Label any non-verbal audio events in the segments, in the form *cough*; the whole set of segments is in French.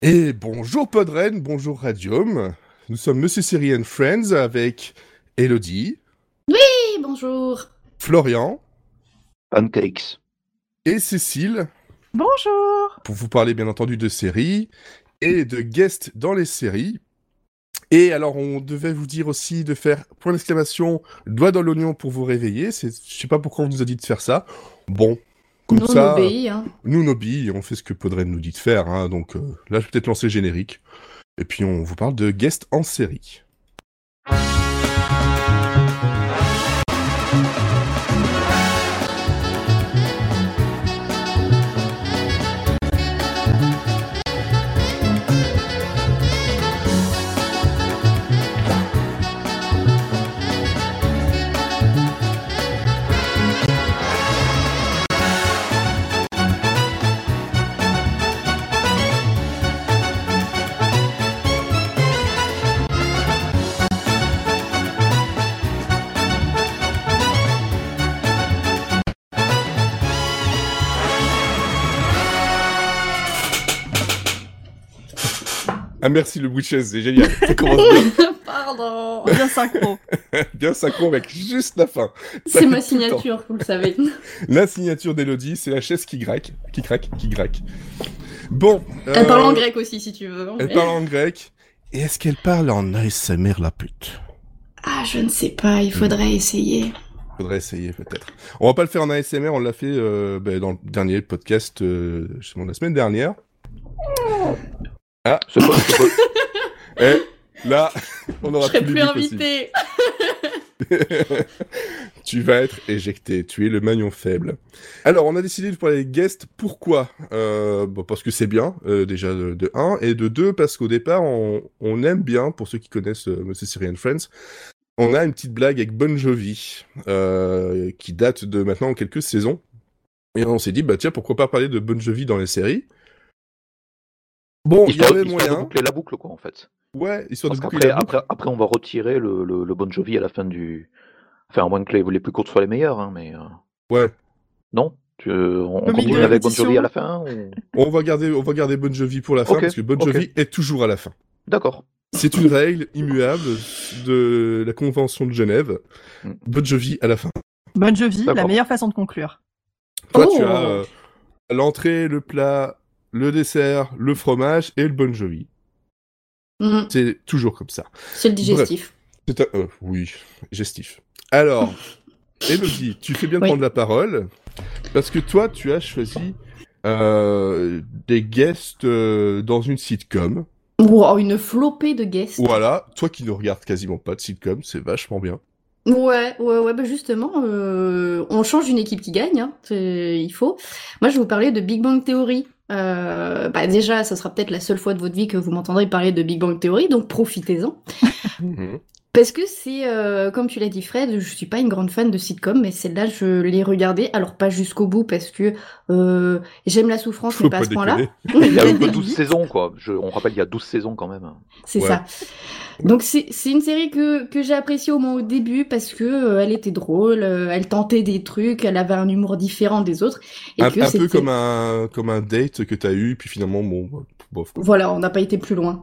Et bonjour Podren, bonjour Radium. Nous sommes Monsieur Siri and Friends avec Elodie. Oui, bonjour. Florian. Pancakes. Et Cécile. Bonjour. Pour vous parler bien entendu de séries et de guests dans les séries. Et alors, on devait vous dire aussi de faire point d'exclamation, doigt dans l'oignon pour vous réveiller. Je sais pas pourquoi on nous a dit de faire ça. Bon, comme nous, ça, on obéit. Hein. nous on obéit, on fait ce que Podren nous dit de faire. Hein, donc euh, là, je vais peut-être lancer le générique. Et puis on vous parle de guests en série. Ah merci le bout de chaise, c'est génial. Ça commence bien. *laughs* Pardon. Bien synchro. *laughs* bien synchro avec juste la fin. C'est ma signature, vous le savez. *laughs* La signature d'Elodie, c'est la chaise qui grecque, qui craque, qui grecque. Bon. Elle euh, parle en grec aussi, si tu veux. Elle parle en grec. Et est-ce qu'elle parle en ASMR la pute? Ah, je ne sais pas, il faudrait essayer. Faudrait essayer peut-être. On va pas le faire en ASMR, on l'a fait euh, ben, dans le dernier podcast, euh, justement la semaine dernière. C'est pas- c'est pas- *laughs* Et là, *laughs* on Je aura serai tous les plus invitée. *laughs* tu vas être éjecté, tu es le maillon faible. Alors, on a décidé de parler des guests. Pourquoi? Euh, bon, Parce que c'est bien, euh, déjà de, de 1, et de 2, parce qu'au départ, on, on aime bien, pour ceux qui connaissent euh, Monsieur Syrian Friends, on a une petite blague avec Bon Jovi, qui date de maintenant quelques saisons. Et on s'est dit, bah tiens, pourquoi pas parler de Bon Jovi dans les séries? Bon, il y avait histoire de moyen. boucler la boucle, quoi, en fait. Ouais, histoire Parce de boucler qu'après, la boucle. après, après, on va retirer le, le, le Bon Jovi à la fin du. Enfin, à moins que les, les plus courtes soient les meilleures, hein, mais. euh, Ouais. Non tu, euh, On, Le continue avec Bon. Jovi à la fin ou- On va garder, on va garder Bon Jovi pour la fin, parce que Bon. Jovi est toujours à la fin. D'accord. C'est une règle immuable de la Convention de Genève. Mm. Bon Jovi à la fin. Bonne Jovi, la meilleure façon de conclure. Toi, Oh. tu as euh, l'entrée, le plat, le dessert, le fromage et le Bon Jovi. Mhm, C'est toujours comme ça. C'est le digestif. Un... euh, oui, gestif. Alors, *laughs* Elodie, tu fais bien de Oui. prendre la parole, parce que toi, tu as choisi euh, des guests euh, dans une sitcom. Wow, une flopée de guests. Voilà, toi qui ne regardes quasiment pas de sitcom, c'est vachement bien. Ouais, ouais, ouais, bah justement, euh, on change une équipe qui gagne, hein, il faut. Moi, je vais vous parler de Big Bang Theory. Euh, bah déjà, ça sera peut-être la seule fois de votre vie que vous m'entendrez parler de Big Bang Theory, donc profitez-en. *laughs* Parce que c'est, euh, comme tu l'as dit Fred, je suis pas une grande fan de sitcom, mais celle-là, je l'ai regardée, alors pas jusqu'au bout, parce que euh, j'aime la souffrance, Faut mais pas à ce point-là. *laughs* Il y a *laughs* un peu Vite. 12 saisons, quoi. Je, on rappelle, il y a 12 saisons quand même. C'est Ouais. ça. Donc c'est c'est une série que, que j'ai appréciée au moins au début parce que euh, elle était drôle, euh, elle tentait des trucs, elle avait un humour différent des autres. Et Un, que un peu comme un, comme un date que t'as eu, puis finalement, bon, bof. quoi. Voilà, on n'a pas été plus loin.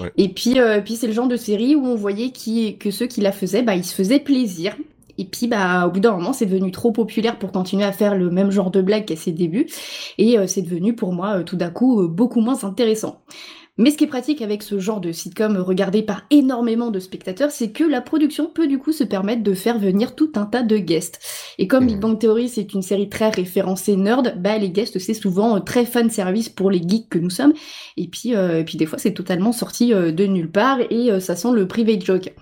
Ouais. Et puis, euh, puis c'est le genre de série où on voyait qui, que ceux qui la faisaient, bah, ils se faisaient plaisir. Et puis, bah, au bout d'un moment, c'est devenu trop populaire pour continuer à faire le même genre de blague qu'à ses débuts. Et euh, c'est devenu, pour moi, euh, tout d'un coup, beaucoup moins intéressant. Mais ce qui est pratique avec ce genre de sitcom regardé par énormément de spectateurs, c'est que la production peut du coup se permettre de faire venir tout un tas de guests. Et comme Big Mhm. Bang Theory c'est une série très référencée nerd, bah les guests c'est souvent euh, très fan service pour les geeks que nous sommes. Et puis, euh, et puis des fois c'est totalement sorti euh, de nulle part et euh, ça sent le private joke.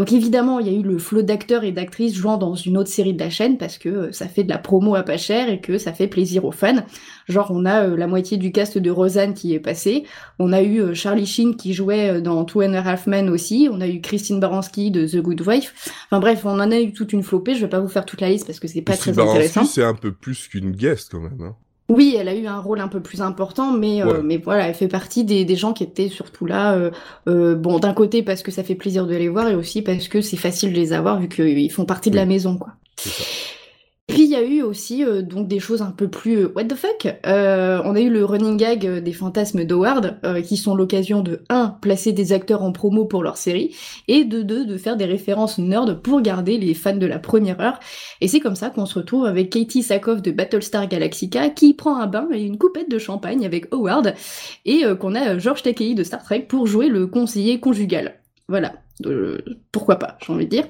Donc évidemment, il y a eu le flot d'acteurs et d'actrices jouant dans une autre série de la chaîne parce que euh, ça fait de la promo à pas cher et que ça fait plaisir aux fans. Genre on a euh, la moitié du cast de Roseanne qui est passé, on a eu euh, Charlie Sheen qui jouait dans Two and a Half Men aussi, on a eu Christine Baranski de The Good Wife. Enfin bref, on en a eu toute une flopée, je vais pas vous faire toute la liste parce que c'est pas Christine très Baranski, intéressant. c'est un peu plus qu'une guest quand même. hein. Oui, elle a eu un rôle un peu plus important, mais, euh, mais voilà, elle fait partie des, des gens qui étaient surtout là, euh, euh, bon, d'un côté parce que ça fait plaisir de les voir, et aussi parce que c'est facile de les avoir vu qu'ils font partie de la maison, quoi. C'est ça. Puis il y a eu aussi euh, donc des choses un peu plus euh, what the fuck. Euh, on a eu le running gag des fantasmes d'Howard, qui sont l'occasion de 1. placer des acteurs en promo pour leur série, et de 2. de faire des références nerd pour garder les fans de la première heure. Et c'est comme ça qu'on se retrouve avec Katie Sackhoff de Battlestar Galactica, qui prend un bain et une coupette de champagne avec Howard, et qu'on a George Takei de Star Trek pour jouer le conseiller conjugal. Voilà. Pourquoi pas, j'ai envie de dire.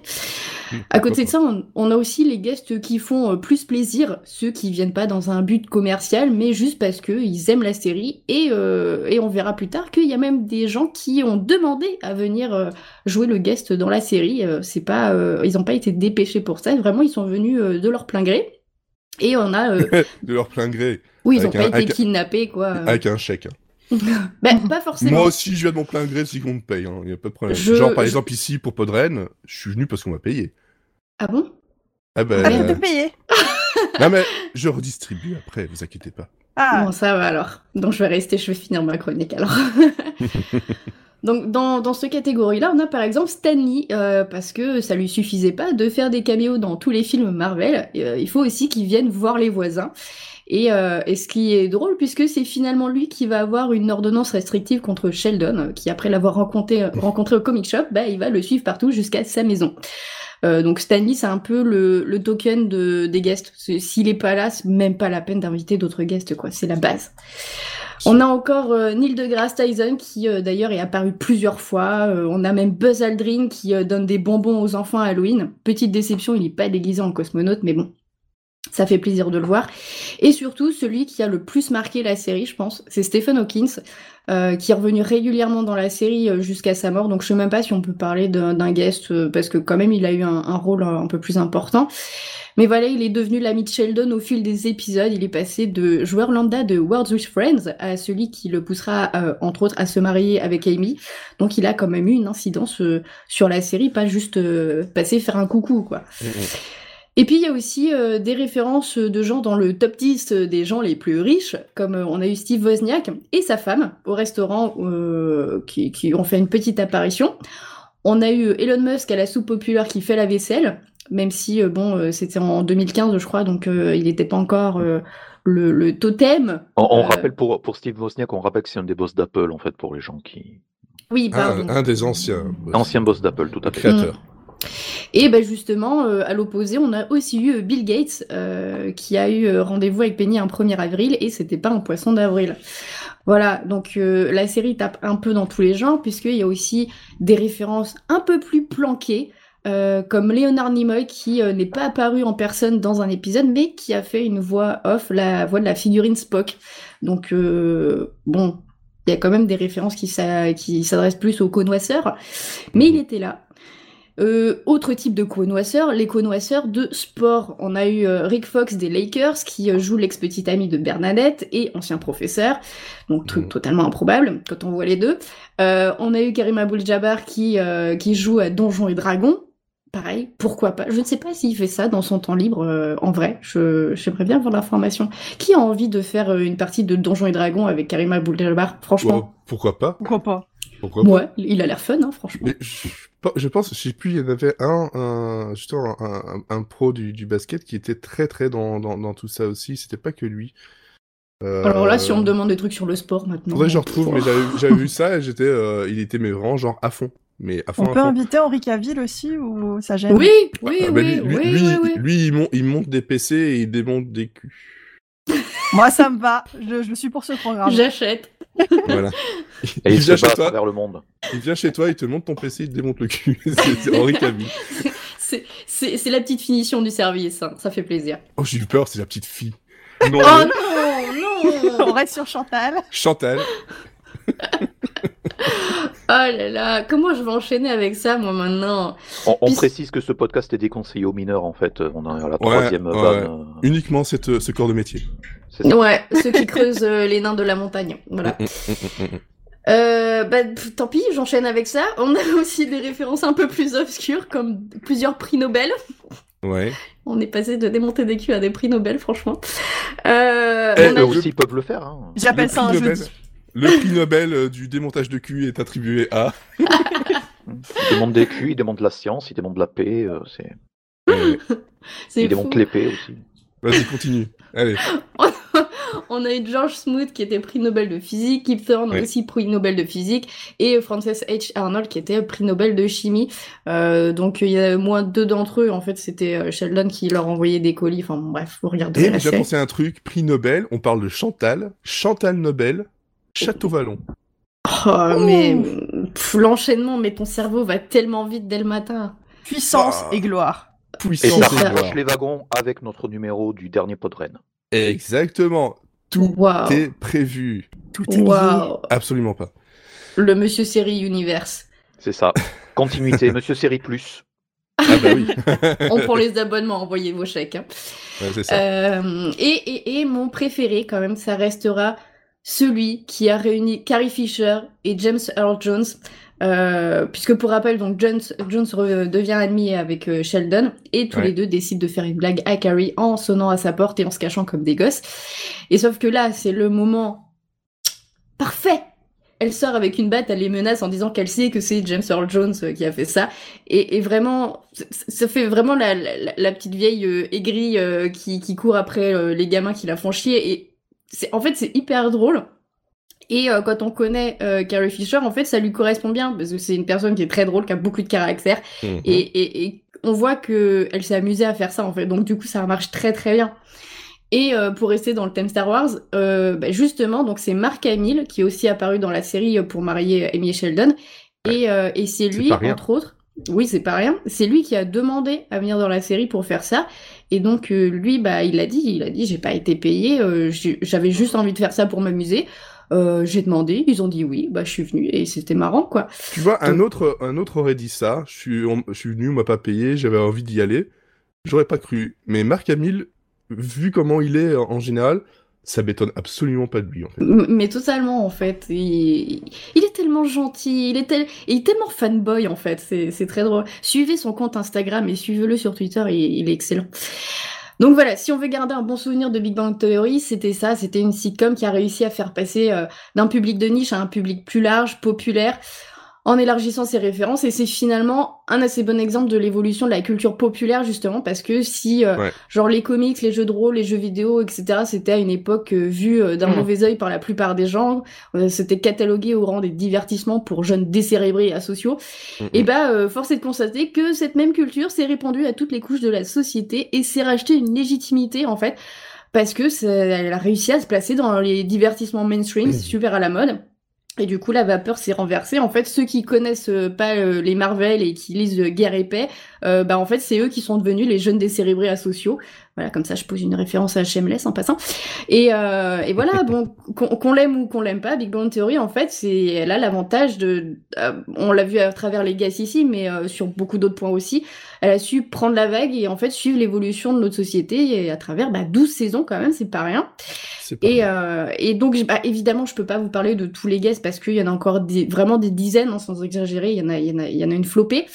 À côté de ça, on, on a aussi les guests qui font euh, plus plaisir, ceux qui viennent pas dans un but commercial, mais juste parce que ils aiment la série. Et, euh, et on verra plus tard qu'il y a même des gens qui ont demandé à venir euh, jouer le guest dans la série. C'est pas, euh, ils n'ont pas été dépêchés pour ça. Vraiment, ils sont venus de leur plein gré. Et on a, *laughs* de leur plein gré, oui, ils ont Avec pas un- été kidnappés, quoi. avec un chèque. hein. *laughs* Ben, pas forcément. Moi aussi, je viens de mon plein gré si qu'on me paye, hein. y a pas de problème. Je- Genre, par je- exemple, ici, pour Podren, je suis venu parce qu'on m'a payé. Ah bon? Ah ben, Ah, il euh, payer. *laughs* non mais, je redistribue après, vous inquiétez pas. Ah, Bon, ça va alors. Donc je vais rester, je vais finir ma chronique alors. *laughs* Donc dans, dans cette catégorie-là, on a par exemple Stanley, euh, parce que ça lui suffisait pas de faire des caméos dans tous les films Marvel, euh, il faut aussi qu'il vienne voir les voisins. Et, euh, et ce qui est drôle, puisque c'est finalement lui qui va avoir une ordonnance restrictive contre Sheldon, euh, qui après l'avoir rencontré, rencontré au comic shop, bah, il va le suivre partout jusqu'à sa maison. Euh, donc Stanley, c'est un peu le, le token de, des guests. S'il est pas là, c'est même pas la peine d'inviter d'autres guests, quoi. C'est la base. On a encore euh, Neil deGrasse Tyson qui euh, d'ailleurs est apparu plusieurs fois. Euh, on a même Buzz Aldrin qui euh, donne des bonbons aux enfants à Halloween. Petite déception, il n'est pas déguisé en cosmonaute, mais bon, ça fait plaisir de le voir. Et surtout, celui qui a le plus marqué la série, je pense, c'est Stephen Hawkins, euh, qui est revenu régulièrement dans la série euh, jusqu'à sa mort. Donc je sais même pas si on peut parler d'un guest, euh, parce que quand même il a eu un, un rôle un, un peu plus important. Mais voilà, il est devenu l'ami de Sheldon au fil des épisodes. Il est passé de joueur lambda de Words with Friends à celui qui le poussera, euh, entre autres, à se marier avec Amy. Donc il a quand même eu une incidence euh, sur la série, pas juste euh, passer faire un coucou, quoi. Et puis il y a aussi euh, des références de gens dans le top 10 des gens les plus riches, comme euh, on a eu Steve Wozniak et sa femme au restaurant euh, qui, qui ont fait une petite apparition. On a eu Elon Musk à la soupe populaire qui fait la vaisselle, même si euh, bon euh, c'était en 2015 je crois, donc euh, il n'était pas encore euh, le, le totem. On, on Euh, rappelle pour, pour Steve Wozniak, on rappelle que c'est un des boss d'Apple en fait pour les gens qui. Oui, Un, pardon. un des anciens. boss. Ancien boss d'Apple, tout à fait. Créateur. Et ben justement, euh, à l'opposé, on a aussi eu euh, Bill Gates euh, qui a eu rendez-vous avec Penny un 1er avril et c'était pas un poisson d'avril. Voilà, donc la série tape un peu dans tous les genres puisqu'il y a aussi des références un peu plus planquées. comme Leonard Nimoy qui n'est pas apparu en personne dans un épisode mais qui a fait une voix off, la voix de la figurine Spock. Donc bon, il y a quand même des références qui s'adressent plus aux connoisseurs, mais il était là. Euh, autre type de connoisseurs, les connoisseurs de sport. On a eu euh, Rick Fox des Lakers qui euh, joue l'ex-petite amie de Bernadette et ancien professeur, donc truc Mhm. totalement improbable quand on voit les deux. Euh, on a eu Karim Abdul-Jabbar qui, euh, qui joue à Donjons et Dragons. Pareil, pourquoi pas? Je ne sais pas s'il fait ça dans son temps libre, euh, en vrai. Je J'aimerais bien avoir l'information. Qui a envie de faire une partie de Donjons et Dragons avec Karim Abdul-Jabbar Franchement, Bon, pourquoi pas? Pourquoi pas? Pourquoi ouais, il a l'air fun, hein, franchement. Mais je, je pense, je sais plus, il y en avait un, un justement, un, un, un pro du, du basket qui était très très dans, dans, dans tout ça aussi. C'était pas que lui. Euh, Alors là, si on me demande des trucs sur le sport maintenant. Faudrait que je retrouve, mais j'avais vu *laughs* ça et j'étais, euh, il était mais vraiment genre à fond. Mais à fond, On à peut fond. inviter Henri Cavill aussi ou ça gêne Oui, oui, Ah, bah, oui, lui, lui, oui, lui, oui, oui. lui, il, monte, il monte des PC et il démonte des culs. *laughs* Moi, ça me va. Je, je suis pour ce programme. J'achète. Voilà. *laughs* Et il il vient se bat chez à toi, travers le monde. il vient chez toi, il te monte ton PC, il te démonte le cul. *laughs* c'est Henri Cavill. C'est c'est- c'est la petite finition du service, hein. ça fait plaisir. Oh, j'ai eu peur, c'est la petite fille. Non, Oh non, On non reste sur Chantal. Chantal. *laughs* Oh là là, comment je vais enchaîner avec ça, moi, maintenant On, on Puis- précise que ce podcast est déconseillé aux mineurs en fait. On est à la Ouais, troisième ouais. vanne. euh, Uniquement cette, ce corps de métier. Ouais, ceux qui creusent euh, les nains de la montagne, voilà. Euh, bah, pff, tant pis, j'enchaîne avec ça. On a aussi des références un peu plus obscures, comme plusieurs prix Nobel. Ouais. On est passé de démonter des culs à des prix Nobel, franchement. Euh, Eh, on a Eux aussi peuvent le faire. Hein. J'appelle Le ça un jeudi. Le prix Nobel euh, du démontage de cul est attribué à. *laughs* Ils démontent des culs, ils démontent la science, ils démontent la paix. euh, c'est... *laughs* Ils fou. démontent l'épée aussi. Vas-y, continue. Allez. *laughs* On a eu George Smoot qui était prix Nobel de physique, Kip Thorne Oui. aussi prix Nobel de physique, et Frances H. Arnold qui était prix Nobel de chimie. Euh, donc il y a moins deux d'entre eux, en fait c'était Sheldon qui leur envoyait des colis, enfin bref, vous regardez Et j'ai pensé à un truc, prix Nobel, on parle de Chantal, Chantal Nobel, Château Vallon. Oh, mais pff, l'enchaînement, mais ton cerveau va tellement vite dès le matin. Puissance Ah. et gloire. Et Puissance et ça. gloire. rapproche les wagons avec notre numéro du dernier Podren. Exactement. Tout est prévu. Tout est. Absolument pas. Le Monsieur Série Universe. C'est ça. Continuité, *laughs* Monsieur Série Plus. Ah bah oui, *laughs* On prend les abonnements, envoyez vos chèques. hein. Ouais, c'est ça. Euh, et, et, et mon préféré, quand même, ça restera celui qui a réuni Carrie Fisher et James Earl Jones. Euh, puisque pour rappel, donc Jones, Jones devient ami avec euh, Sheldon et tous Ouais. les deux décident de faire une blague à Carrie en sonnant à sa porte et en se cachant comme des gosses. Et sauf que là, c'est le moment parfait. Elle sort avec une batte, elle les menace en disant qu'elle sait que c'est James Earl Jones euh, qui a fait ça. Et, et vraiment, ça- fait vraiment la, la, la petite vieille euh, aigrie euh, qui, qui court après les gamins qui la font chier. Et c'est, en fait, c'est hyper drôle. Et euh, quand on connaît euh, Carrie Fisher, en fait, ça lui correspond bien parce que c'est une personne qui est très drôle, qui a beaucoup de caractère. Mhm. Et, et, et on voit que elle s'est amusée à faire ça en fait. Donc du coup, ça marche très très bien. Et euh, pour rester dans le thème Star Wars, euh, bah, justement, donc c'est Mark Hamill qui est aussi apparu dans la série pour marier Amy Sheldon. Et, et c'est lui, entre autres, oui, c'est pas rien. C'est lui qui a demandé à venir dans la série pour faire ça. Et donc euh, lui, bah, il a dit, il a dit, j'ai pas été payé, euh, j'avais juste envie de faire ça pour m'amuser. Euh, j'ai demandé, ils ont dit oui, bah je suis venu et c'était marrant quoi. Tu vois, un autre, un autre aurait dit ça. Je suis, on- je suis venu, on m'a pas payé, j'avais envie d'y aller. J'aurais pas cru. Mais Marc Hamill, vu comment il est en général, ça m'étonne absolument pas de lui, en fait. Mais totalement en fait. Il, est tellement gentil, il est, tel- il est tellement fanboy en fait, c'est c'est très drôle. Suivez son compte Instagram et suivez-le sur Twitter, il, il est excellent. Donc voilà, si on veut garder un bon souvenir de Big Bang Theory, c'était ça, c'était une sitcom qui a réussi à faire passer euh, d'un public de niche à un public plus large, populaire, en élargissant ses références, et c'est finalement un assez bon exemple de l'évolution de la culture populaire justement, parce que si euh, Ouais. genre les comics, les jeux de rôle, les jeux vidéo, etc., c'était à une époque euh, vu euh, d'un Mhm. mauvais œil par la plupart des gens, euh, c'était catalogué au rang des divertissements pour jeunes décérébrés et asociaux, Mhm. et bah force est de constater que cette même culture s'est répandue à toutes les couches de la société et s'est racheté une légitimité en fait, parce que ça- elle a réussi à se placer dans les divertissements mainstream, c'est super à la mode. Et du coup, la vapeur s'est renversée. En fait, ceux qui connaissent euh, pas euh, les Marvel et qui lisent euh, Guerre et Paix, bah en fait, c'est eux qui sont devenus les jeunes décérébrés asociaux. Voilà, comme ça, je pose une référence à Shameless en passant. Et, et voilà, bon, *laughs* qu'on l'aime ou qu'on l'aime pas, Big Bang Theory, en fait, c'est elle a l'avantage de, on l'a vu à travers les Gas ici, mais sur beaucoup d'autres points aussi, elle a su prendre la vague et en fait suivre l'évolution de notre société et à travers bah, 12 saisons quand même, c'est pas rien. Et, euh, et donc, bah, évidemment, je peux pas vous parler de tous les guests parce qu'il y en a encore des, vraiment des dizaines, hein, sans exagérer. Il y en a, il y en a, il y en a une flopée.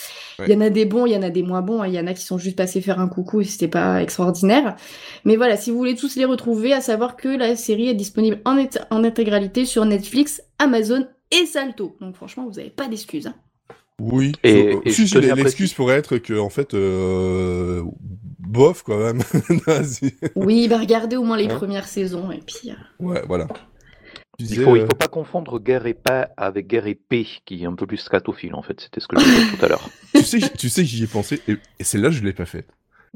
Il y en a des bons, il y en a des moins bons. hein. Il y en a qui sont juste passés faire un coucou et c'était pas extraordinaire. Mais voilà, si vous voulez tous les retrouver, à savoir que la série est disponible en, intégralité sur Netflix, Amazon et Salto. Donc franchement, vous avez pas d'excuses. hein. Oui. Et- et l'excuse pourrait être que, en fait, euh, bof, quand même. *laughs* Vas-y. Oui, bah regardez au moins les premières saisons et puis. euh, ouais, voilà. Tu Il faut, il euh, faut pas confondre guerre et paix avec guerre et paix, qui est un peu plus scatophile en fait. C'était ce que je disais tout à l'heure. *laughs* tu sais, tu sais que j'y ai pensé, et, et celle-là, je l'ai pas faite.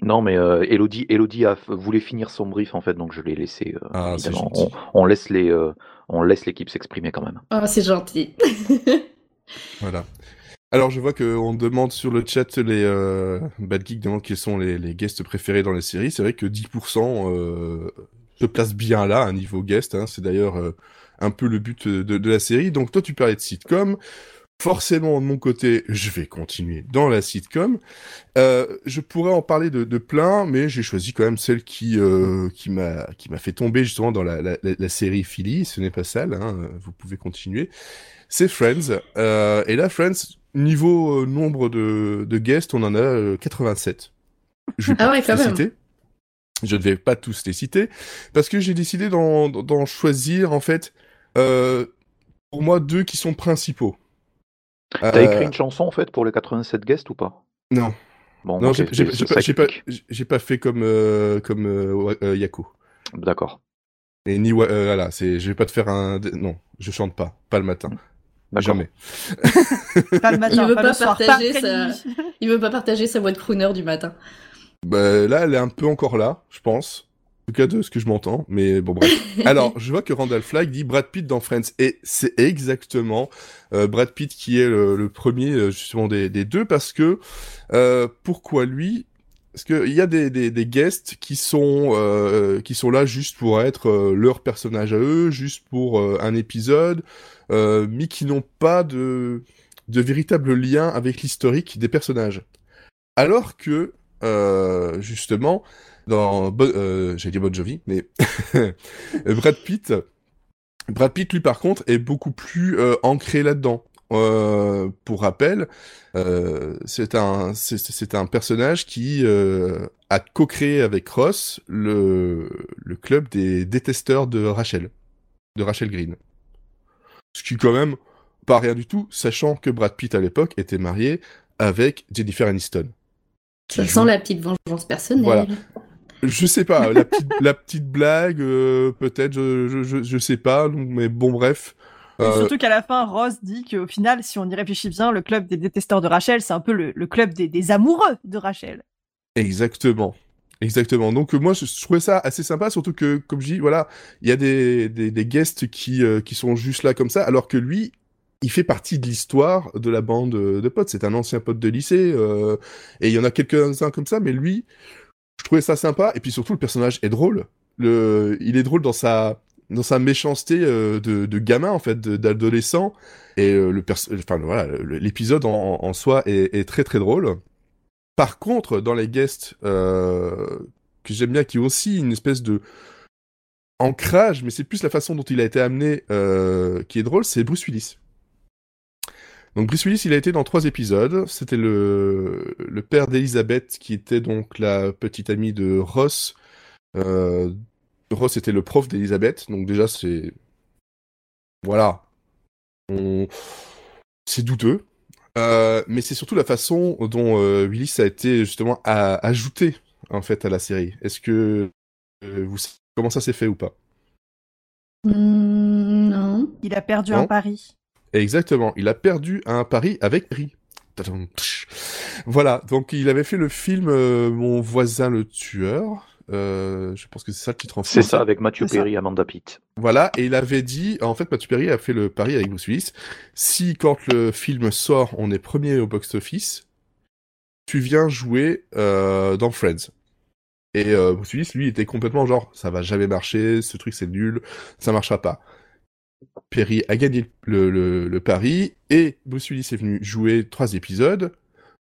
Non, mais euh, Elodie, Elodie a, voulait finir son brief en fait, donc je l'ai laissé. euh, Ah, c'est évidemment. gentil. on, on laisse les, euh, on laisse l'équipe s'exprimer quand même. Oh, c'est gentil. *laughs* Voilà. Alors, je vois qu'on demande sur le chat, les euh, Bad Geek demandent quels sont les, les guests préférés dans les séries. C'est vrai que 10% euh, se place bien là, à niveau guest. Hein. C'est d'ailleurs euh, un peu le but de, de la série. Donc, toi, tu parlais de sitcom. Forcément, de mon côté, je vais continuer dans la sitcom. Euh, je pourrais en parler de, de plein, mais j'ai choisi quand même celle qui euh, qui m'a qui m'a fait tomber justement dans la, la, la- la série Philly. Ce n'est pas sale, hein, vous pouvez continuer. C'est Friends. Euh, et là, Friends, niveau euh, nombre de, de guests, on en a euh, 87. Je vais Ah pas ouais, quand les même. citer. Je ne vais pas tous les citer parce que j'ai décidé d'en choisir en fait euh, pour moi deux qui sont principaux. T'as Euh, écrit une chanson en fait pour les 87 guests ou pas? Non. Bon, Non, ok, j'ai pas, fait comme euh, comme euh, euh, Yako. D'accord. Et ni euh, voilà, c'est, je vais pas te faire un, non, je chante pas, pas le matin, D'accord. Jamais. *laughs* Pas le matin, veut pas, pas le soir, partager pas sa-. Il veut pas partager sa voix de crooner du matin. Bah, là, elle est un peu encore là, je pense. En tout cas, de ce que je m'entends. Mais bon, bref. *laughs* Alors, je vois que Randall Flagg dit Brad Pitt dans Friends. Et c'est exactement euh, Brad Pitt qui est le, le premier, euh, justement, des, des deux. Parce que, euh, pourquoi lui Parce qu'il y a des, guests qui sont, euh, qui sont là juste pour être euh, leur personnage à eux, juste pour euh, un épisode, mais qui n'ont pas de, de véritable lien avec l'historique des personnages. Alors que, justement, dans Bon- j'ai dit Bon Jovi, mais *laughs* Brad Pitt, Brad Pitt lui par contre est beaucoup plus ancré là-dedans. Euh, pour rappel, euh, c'est un c'est- un personnage qui euh, a co-créé avec Ross le le club des détesteurs de Rachel, de Rachel Green. Ce qui quand même pas rien du tout, sachant que Brad Pitt à l'époque était marié avec Jennifer Aniston. Sent joue- la petite vengeance personnelle. Voilà. Je sais pas, la petite, la petite blague, peut-être, je, je, je, je sais pas, mais bon, bref. Euh, Surtout qu'à la fin, Ross dit qu'au final, si on y réfléchit bien, le club des détesteurs de Rachel, c'est un peu le, le club des, des amoureux de Rachel. Exactement. Exactement. Donc euh, moi je, trouvais ça assez sympa, surtout que comme je dis, voilà, il y a des, des, des guests qui, euh, qui sont juste là comme ça, alors que lui, il fait partie de l'histoire de la bande de potes. C'est un ancien pote de lycée, euh, et il y en a quelques-uns comme ça, mais lui, je trouvais ça sympa, et puis surtout le personnage est drôle. Le, il est drôle dans sa dans sa méchanceté euh, de, gamin en fait, d'adolescent, et euh, le enfin voilà, l'épisode en, soi est, très très drôle. Par contre, dans les guests euh, que j'aime bien, qui ont aussi une espèce de ancrage, mais c'est plus la façon dont il a été amené euh, qui est drôle, c'est Bruce Willis. Donc Bruce Willis, il a été dans trois épisodes. C'était le, père d'Elizabeth, qui était donc la petite amie de Ross. Ross était le prof d'Elizabeth, donc déjà c'est... Voilà. On... C'est douteux. Euh, mais c'est surtout la façon dont euh, Willis a été justement ajouté en fait à la série. Est-ce que euh, vous savez comment ça s'est fait ou pas? Hmm, non. Il a perdu Non. un pari. Exactement, il a perdu un pari avec tch. Voilà, donc il avait fait le film Mon voisin le tueur. Euh, je pense que c'est ça le titre en C'est français. ça avec Matthew C'est ça. Perry, Amanda Pitt. Voilà, et il avait dit, en fait, Matthew Perry a fait le pari avec Bruce Willis. Si quand le film sort, on est premier au box-office, tu viens jouer euh, dans Friends. Et euh, Bruce Willis, lui, était complètement genre, ça va jamais marcher, ce truc c'est nul, ça marchera pas. Perry a gagné le, le, le pari, et Bruce Willis est venu jouer trois épisodes,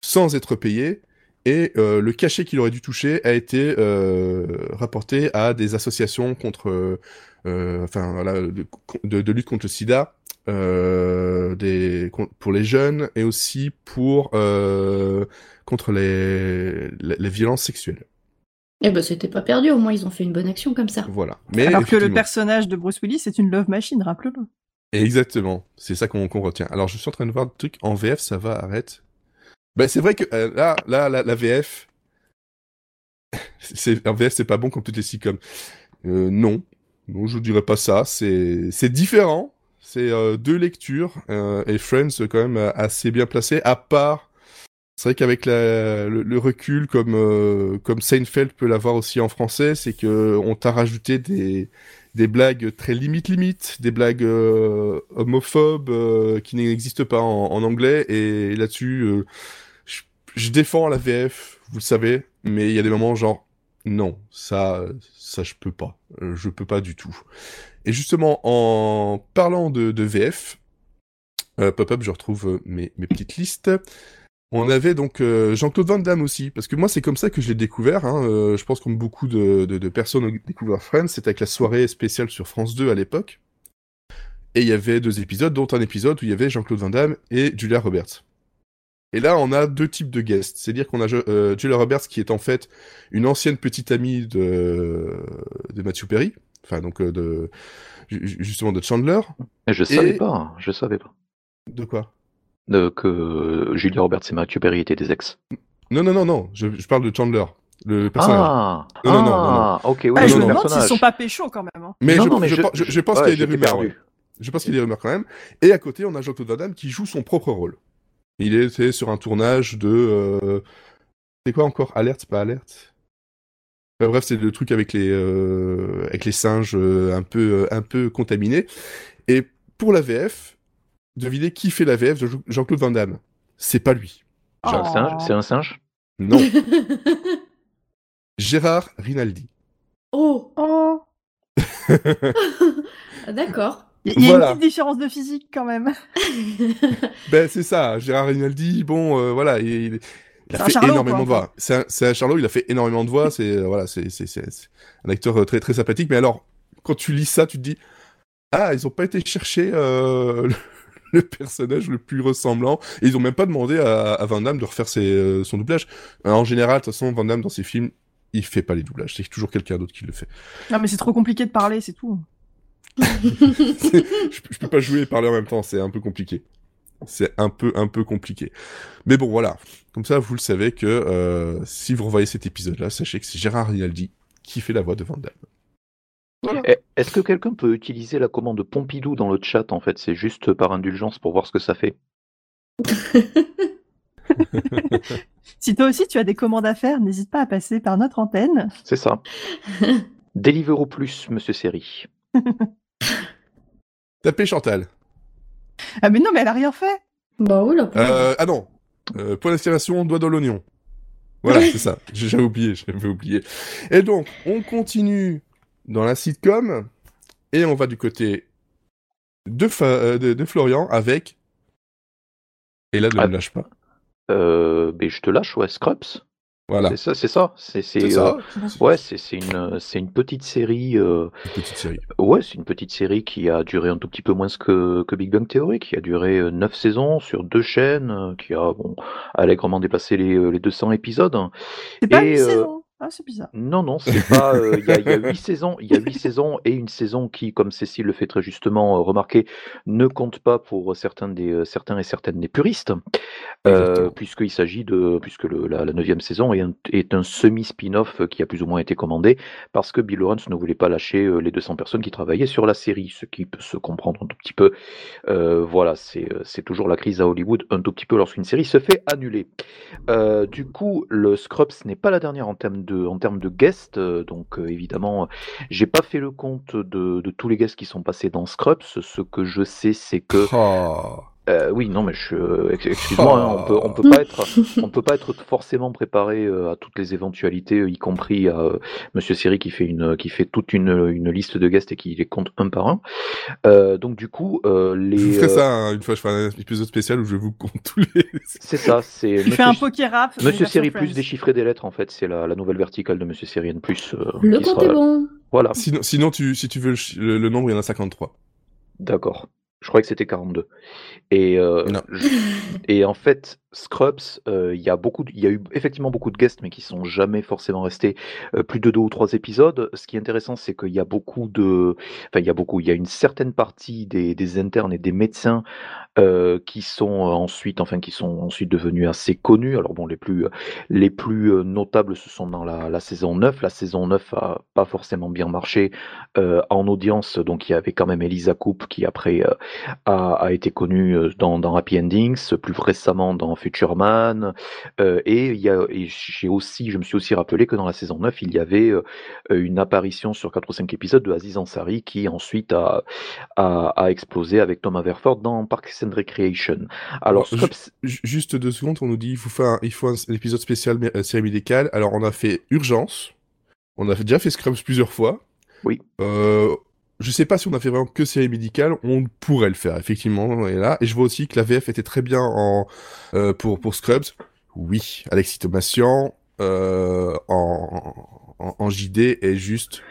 sans être payé, et euh, le cachet qu'il aurait dû toucher a été euh, rapporté à des associations contre euh, enfin voilà, de, de, de lutte contre le sida, euh, des, pour les jeunes et aussi pour euh, contre les, les, les violences sexuelles. Eh ben, c'était pas perdu, au moins ils ont fait une bonne action comme ça. Voilà. Mais Alors que le personnage de Bruce Willis est une love machine, rappelez-le. Exactement, c'est ça qu'on qu'on retient. Alors je suis en train de voir le truc en VF, ça va, arrête. Ben c'est vrai que euh, là, là, la, la VF, *laughs* c'est en VF c'est pas bon comme toutes les sitcoms. Euh, non, non, je dirais pas ça. C'est c'est différent. C'est euh, deux lectures euh, et Friends quand même assez bien placé. À part, c'est vrai qu'avec la- le, recul, comme euh, comme Seinfeld peut l'avoir aussi en français, c'est que on t'a rajouté des des blagues très limite limite, des blagues homophobes qui n'existent pas en, en anglais et là-dessus je, défends la VF, vous le savez, mais il y a des moments genre non, ça ça je peux pas, Euh, je peux pas du tout. Et justement en parlant de, VF, euh, pop-up, je retrouve euh, mes, petites listes. On avait donc Jean-Claude Van Damme aussi, parce que moi c'est comme ça que je l'ai découvert. Hein. je pense comme beaucoup de personnes ont découvert Friends, c'était avec la soirée spéciale sur France 2 à l'époque. Et il y avait deux épisodes, dont un épisode où il y avait Jean-Claude Van Damme et Julia Roberts. Et là, on a deux types de guests. C'est-à-dire qu'on a euh, Julia Roberts qui est en fait une ancienne petite amie de, de Matthew Perry, enfin donc euh, de ju- justement de Chandler. Je Et- savais pas, je savais pas. De quoi? De- que Julia Roberts et Matthew Perry étaient des ex. Non, non, non, non, je, je parle de Chandler, le personnage. Ah, Non, non, non, non, ah, ok, oui, Ah, non, je me demande s'ils sont pas pécho quand même. hein. Mais, Non, je, non, mais je, je- pense- je- je pense Ouais, qu'il y a des rumeurs. ouais. Je pense qu'il y a des rumeurs quand même. Et à côté, on a Jean-Claude Van Damme qui joue son propre rôle. Il était sur un tournage de. Euh... C'est quoi encore? Alerte, pas alerte Enfin, Bref, c'est le truc avec les euh, avec les singes euh, un peu euh, un peu contaminés. Et pour la VF, devinez qui fait la VF de Jean- Jean-Claude Van Damme? C'est pas lui. C'est un Oh. singe C'est un singe? Non, *laughs* Gérard Rinaldi. oh, Oh, *laughs* d'accord. Il y, a Voilà. une petite différence de physique quand même. *laughs* Ben c'est ça, Gérard Rinaldi, bon euh, voilà, il, il- il C'est a fait Charlot, énormément quoi, de voix. C'est un, c'est un Charlot, il a fait énormément de voix, c'est euh, voilà, c'est c'est c'est c'est un acteur euh, très très sympathique. Mais alors, quand tu lis ça, tu te dis ah ils ont pas été chercher euh, *laughs* le, le personnage le plus ressemblant. Et ils ont même pas demandé à, à Van Damme de refaire ses, euh, son doublage. Alors, en général, de toute façon, Van Damme dans ses films, il fait pas les doublages, c'est toujours quelqu'un d'autre qui le fait. Non, mais c'est trop compliqué de parler, c'est tout. Je, je peux pas jouer et parler en même temps, c'est un peu compliqué. C'est un peu un peu compliqué. Mais bon voilà, comme ça vous le savez que euh, si vous revoyez cet épisode-là, sachez que c'est Gérard Rinaldi qui fait la voix de Van Damme. Eh, Est-ce que quelqu'un peut utiliser la commande Pompidou dans le chat en fait? C'est juste par indulgence pour voir ce que ça fait. *laughs* Si toi aussi tu as des commandes à faire, n'hésite pas à passer par notre antenne. C'est ça. *laughs* Deliveroo Plus, monsieur Série. *laughs* Tapez Chantal. Ah mais non, mais elle a rien fait. bah oui, là. Euh, ah non, euh, point d'exclamation, doigt dans l'oignon. Voilà, c'est ça. J'ai- J'avais oublié, j'avais oublié. Et donc, on continue dans la sitcom et on va du côté de, Fa- euh, de, de Florian avec. Et là, ne Ah. me lâche pas. Euh, ben, je te lâche, ouais, Scrubs. Voilà, C'est ça, c'est ça. C'est, c'est, c'est euh, ouais, c'est, c'est une, c'est une petite série. euh, Une petite série. Ouais, c'est une petite série qui a duré un tout petit peu moins que, que Big Bang Theory, qui a duré euh, 9 saisons sur deux chaînes, euh, qui a bon, allègrement dépassé les, euh, les 200 épisodes. C'est pas Et, une euh, saison. Ah, c'est bizarre. Non, non, c'est pas. euh, Il y, a, il y a huit saisons, il y a huit saisons et une saison qui, comme Cécile le fait très justement euh, remarquer, ne compte pas pour certains des euh, certains et certaines des puristes, euh, puisqu'il s'agit de puisque le, la, la neuvième saison est un, est un semi spin-off qui a plus ou moins été commandé parce que Bill Lawrence ne voulait pas lâcher euh, les 200 personnes qui travaillaient sur la série, ce qui peut se comprendre un tout petit peu. Euh, voilà, c'est c'est toujours la crise à Hollywood un tout petit peu lorsqu'une série se fait annuler. Euh, du coup, le Scrubs n'est pas la dernière en termes de, en termes de guests. euh, donc, euh, évidemment, j'ai pas fait le compte de, de tous les guests qui sont passés dans Scrubs. Ce que je sais, c'est que. Oh. Euh, oui, non, mais je, euh, ex- excuse-moi, hein, on peut, on peut pas être, on peut pas être forcément préparé euh, à toutes les éventualités, euh, y compris à euh, Monsieur Siri qui fait une, qui fait toute une, une liste de guests et qui les compte un par un. Euh, donc, du coup, euh, les. Je vous ferai euh, ça hein, une fois, je ferai un épisode spécial où je vous compte tous les. *laughs* C'est ça, c'est. Tu Monsieur fais un poker rap. Monsieur Série Plus déchiffrer des lettres, en fait, c'est la, la nouvelle verticale de Monsieur Série N Plus. euh, Le compte sera- est bon. Voilà, Sinon, sinon tu, si tu veux le- le nombre, il y en a 53. d'accord. Je croyais que c'était 42. Et, euh, je- et en fait, Scrubs, euh, il y a y a eu effectivement beaucoup de guests, mais qui sont jamais forcément restés euh, plus de deux ou trois épisodes. Ce qui est intéressant, c'est qu'il y a beaucoup de, enfin, il y a beaucoup, il y a une certaine partie des, internes et des médecins euh, qui sont ensuite, enfin, qui sont ensuite devenus assez connus. Alors bon, les plus, les plus notables, ce sont dans la, saison 9. La saison 9 a pas forcément bien marché en audience, donc il y avait quand même Elisa Coupe qui après a, été connue dans Happy Endings, plus récemment dans Future Man, euh, et il y a, j'ai aussi, je me suis aussi rappelé que dans la saison 9, il y avait euh, une apparition sur 4 ou 5 épisodes de Aziz Ansari qui ensuite a, a, a explosé avec Thomas Verford dans Parks and Recreation. Alors, Juste deux secondes, on nous dit il faut faire un, il faut un, un épisode spécial mé- euh, série médicale. Alors on a fait Urgence, on a déjà fait Scrubs plusieurs fois. Oui. Euh, je sais pas si on a fait vraiment que série médicale, on pourrait le faire effectivement. Est là et je vois aussi que la VF était très bien en euh, pour pour Scrubs. Oui, Alexis Thomasian euh, en, en, en JD est juste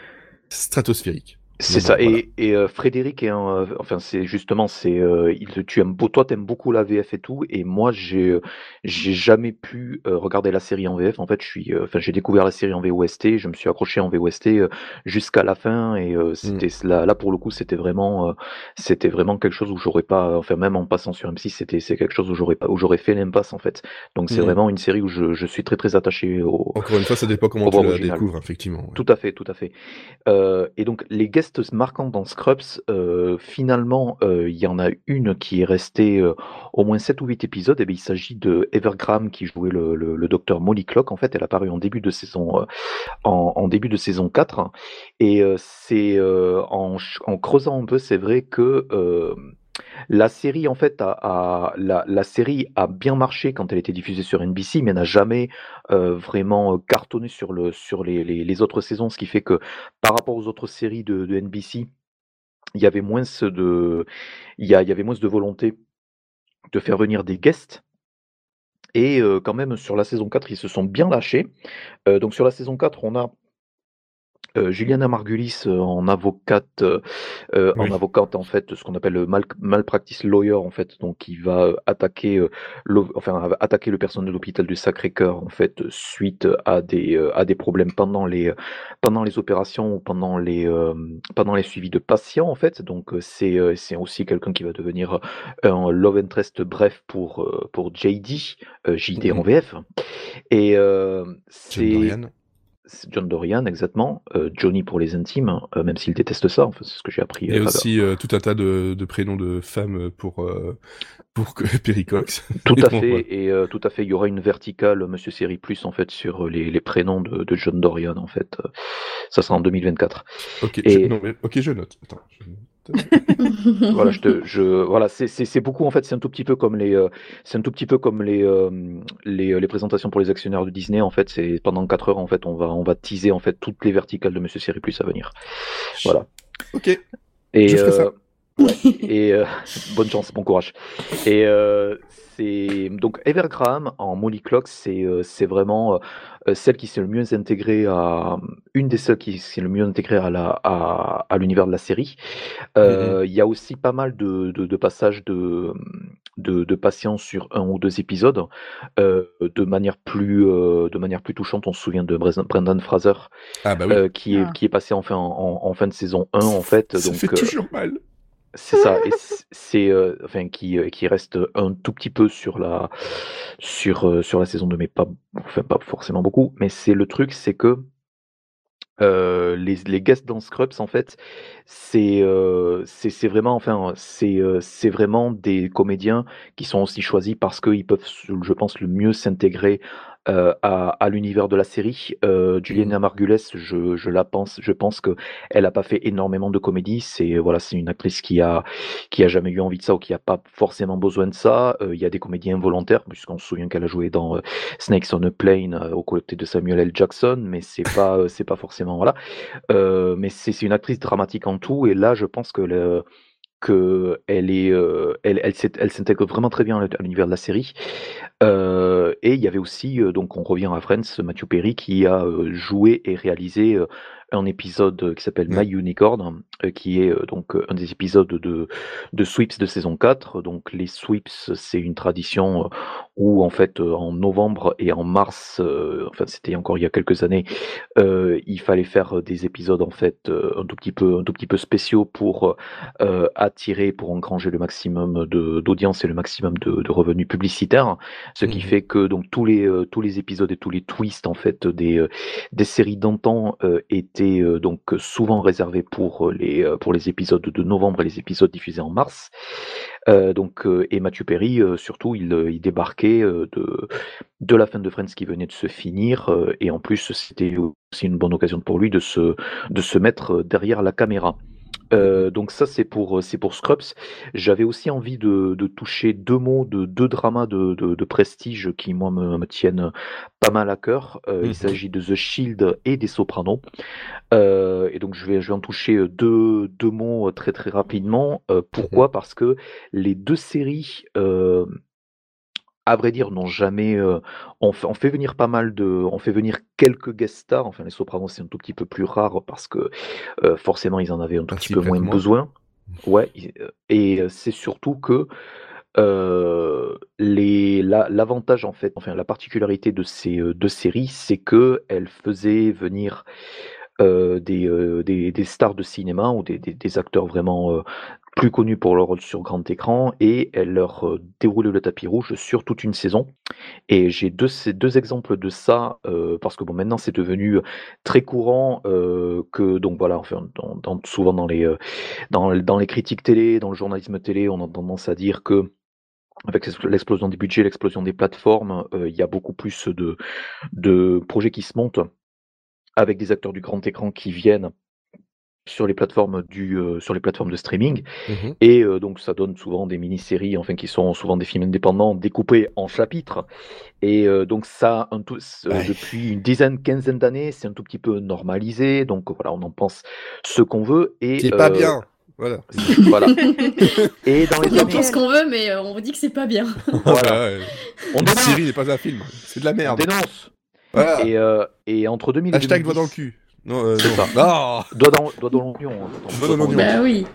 stratosphérique. C'est ça. Et, et euh, Frédéric est un, euh, enfin c'est justement c'est, euh, il, tu aimes, toi t'aimes beaucoup la VF et tout, et moi j'ai, j'ai jamais pu regarder la série en VF. En fait, je suis, enfin j'ai découvert la série en VOST, je me suis accroché en VOST jusqu'à la fin, et mmh. c'était là, là pour le coup c'était vraiment, c'était vraiment quelque chose où j'aurais pas, enfin même en passant sur M6, c'était c'est quelque chose où j'aurais pas, où j'aurais fait l'impasse en fait. Donc c'est mmh. vraiment une série où je, je, suis très très attaché au. Encore une fois, ça dépend comment tu la découvres effectivement. Tout à fait, tout à fait. et donc les guests marquant dans Scrubs, euh, finalement, euh, il y en a une qui est restée euh, au moins 7 ou 8 épisodes. Et eh il s'agit de Evergram qui jouait le, docteur Molly Clock. En fait, elle a apparu en début de saison, en, début de saison 4. Et c'est en, creusant un peu, c'est vrai que la série, en fait, a, la, série a bien marché quand elle était diffusée sur NBC, mais n'a jamais vraiment cartonné sur, le, sur les, autres saisons, ce qui fait que par rapport aux autres séries de, NBC, il y avait moins de, il y, avait moins de volonté de faire venir des guests. Et quand même, sur la saison 4, ils se sont bien lâchés. donc sur la saison 4, on a euh, Juliana Margulis euh, en avocate, euh, en avocate en fait, ce qu'on appelle le mal, malpractice lawyer en fait, donc qui va attaquer, enfin attaquer le personnel de l'hôpital du Sacré-Cœur en fait suite à des à des problèmes pendant les pendant les opérations ou pendant les pendant les suivis de patients en fait. Donc c'est c'est aussi quelqu'un qui va devenir un love interest bref pour pour JD, JD en VF et c'est John Dorian, exactement. Euh, Johnny pour les intimes, hein, euh, même s'il déteste ça, enfin, c'est ce que j'ai appris. Et aussi euh, tout un tas de, prénoms de femmes pour, pour *laughs* Perry Cox. Tout à fait, et tout à fait, il y aura une verticale Monsieur Série Plus, en fait, sur les, prénoms de, John Dorian, en fait. ça sera en 2024. Ok, je, non, ok, je note. Attends, *laughs* voilà, je te, je, voilà, c'est beaucoup en fait, c'est un tout petit peu comme les, c'est un tout petit peu comme les, les, les, présentations pour les actionnaires de Disney. En fait, c'est pendant 4 heures en fait, on va, on va teaser en fait toutes les verticales de Monsieur Série Plus à venir. Voilà. Ok. Et, euh, et bonne chance, bon courage. Et c'est donc Evergraham en Molly Clock, c'est c'est vraiment euh, celle qui s'est le mieux intégrée à une des seules qui s'est le mieux intégrée à la à, à l'univers de la série. Euh, il y a aussi pas mal de, de, passages de, de, de patients sur un ou deux épisodes euh, de manière plus de manière plus touchante. On se souvient de Brendan Fraser ah bah oui. qui est ah. qui est passé en fin en, en, fin de saison 1 en fait. Ça donc, fait toujours mal. C'est ça, c'est euh, enfin qui, euh, qui reste un tout petit peu sur la sur euh, sur la saison 2, mais pas enfin pas forcément beaucoup. Mais c'est le truc, c'est que les, guests dans Scrubs en fait, c'est c'est vraiment enfin c'est vraiment des comédiens qui sont aussi choisis parce qu'ils peuvent, je pense, le mieux s'intégrer euh, à, l'univers de la série. Euh, Juliana mmh. Margules, je, je, la pense, je pense que elle a pas fait énormément de comédie. C'est voilà, c'est une actrice qui a qui a jamais eu envie de ça ou qui a pas forcément besoin de ça. Euh, il y a des comédiens volontaires, puisqu'on se souvient qu'elle a joué dans Snakes on a Plane aux côtés de Samuel L. Jackson, mais c'est pas c'est pas forcément voilà. mais c'est une actrice dramatique en tout, et là, je pense que le euh, elle, s'intègre vraiment très bien à l'univers de la série. Euh, et il y avait aussi, euh, donc on revient à Friends, Matthew Perry qui a joué et réalisé un épisode qui s'appelle My Unicorn, qui est donc un des épisodes de, de Sweeps de saison 4. Donc les Sweeps, c'est une tradition où en fait en novembre et en mars, enfin c'était encore il y a quelques années, il fallait faire des épisodes en fait un tout petit peu un tout petit peu spéciaux pour attirer, pour engranger le maximum d'audience et le maximum de, de, revenus publicitaires, ce qui mmh fait que donc tous les tous les épisodes et tous les twists en fait des des séries d'antan étaient euh, donc souvent réservé pour euh, les, euh, pour les épisodes de novembre et les épisodes diffusés en mars. donc, et Mathieu Perry, surtout, il, il débarquait de, la fin de Friends qui venait de se finir, et en plus, c'était aussi une bonne occasion pour lui de se mettre derrière la caméra. Euh, donc ça c'est pour c'est pour Scrubs. J'avais aussi envie de, de, toucher deux mots de deux dramas de, de, prestige qui moi me, me, tiennent pas mal à cœur. Euh, il mmh s'agit de The Shield et des Sopranos. Euh, et donc je vais je vais en toucher deux deux mots très très rapidement. Mmh pourquoi? Parce que les deux séries à vrai dire, n'ont jamais. euh, on, fait, on fait venir pas mal de. On fait venir quelques guest stars. Enfin, les Sopranos, c'est un tout petit peu plus rare parce que euh, forcément, ils en avaient un tout petit peu moins besoin. Ouais, ils- euh, et euh, c'est surtout que euh, les, la- l'avantage, en fait, enfin, la particularité de ces euh, deux séries, c'est que elles faisaient venir euh, des, euh, des, des stars de cinéma ou des, des, des acteurs vraiment euh, plus connus pour leur rôle sur grand écran et elles leur euh, déroulaient le tapis rouge sur toute une saison. Et j'ai deux, deux exemples de ça euh, parce que bon, maintenant c'est devenu très courant euh, que donc voilà, souvent dans les, euh, dans, les critiques télé, dans le journalisme télé, on a tendance à dire que avec l'explosion des budgets, l'explosion des plateformes, euh, il y a beaucoup plus de, de projets qui se montent avec des acteurs du grand écran qui viennent sur les plateformes du euh, sur les plateformes de streaming Mhm. et euh, donc ça donne souvent des mini-séries enfin qui sont souvent des films indépendants découpés en chapitres et euh, donc ça un tout, Ouais. depuis une dizaine quinzaine d'années c'est un tout petit peu normalisé donc voilà on en pense ce qu'on veut et C'est pas bien. Voilà. *laughs* voilà *laughs* et dans les On en années pense qu'on veut, mais on vous dit que c'est pas bien. *laughs* voilà, ouais. on Une dénonce, série n'est pas un film. C'est de la on merde. dénonce. Voilà. et, euh, et entre 2000 et Hashtag doigt 2010 dans le cul. Non, euh, C'est non. ça. Ah doigt dans doigt dans l'oignon hein, Doigt dans l'oignon. Bah oui.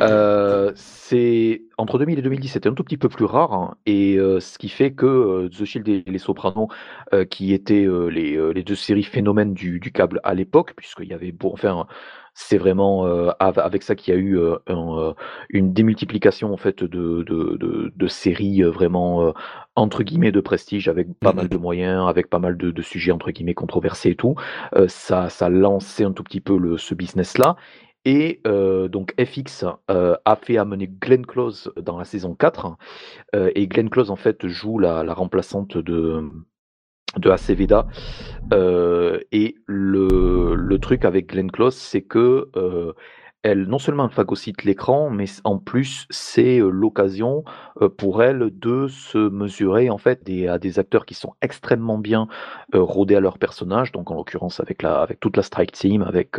Euh, c'est entre 2000 et 2010, c'était un tout petit peu plus rare, hein, et euh, ce qui fait que euh, The Shield et Les Sopranos, euh, qui étaient euh, les, euh, les deux séries phénomènes du, du câble à l'époque, puisqu'il y avait bon, enfin, c'est vraiment euh, av- avec ça qu'il y a eu euh, un, euh, une démultiplication en fait de, de, de, de séries vraiment entre guillemets de prestige, avec pas Mhm. mal de moyens, avec pas mal de, de sujets entre guillemets controversés et tout. Ça, ça a lancé un tout petit peu le, ce business-là. Et euh, donc FX euh, a fait amener Glenn Close dans la saison 4. euh, et Glenn Close, en fait, joue la, la remplaçante de, de Aceveda. Euh, et le, le truc avec Glenn Close, c'est que euh, elle, non seulement phagocyte l'écran, mais en plus, c'est l'occasion pour elle de se mesurer en fait à des acteurs qui sont extrêmement bien rodés à leur personnage, donc en l'occurrence avec, avec toute la Strike Team, avec,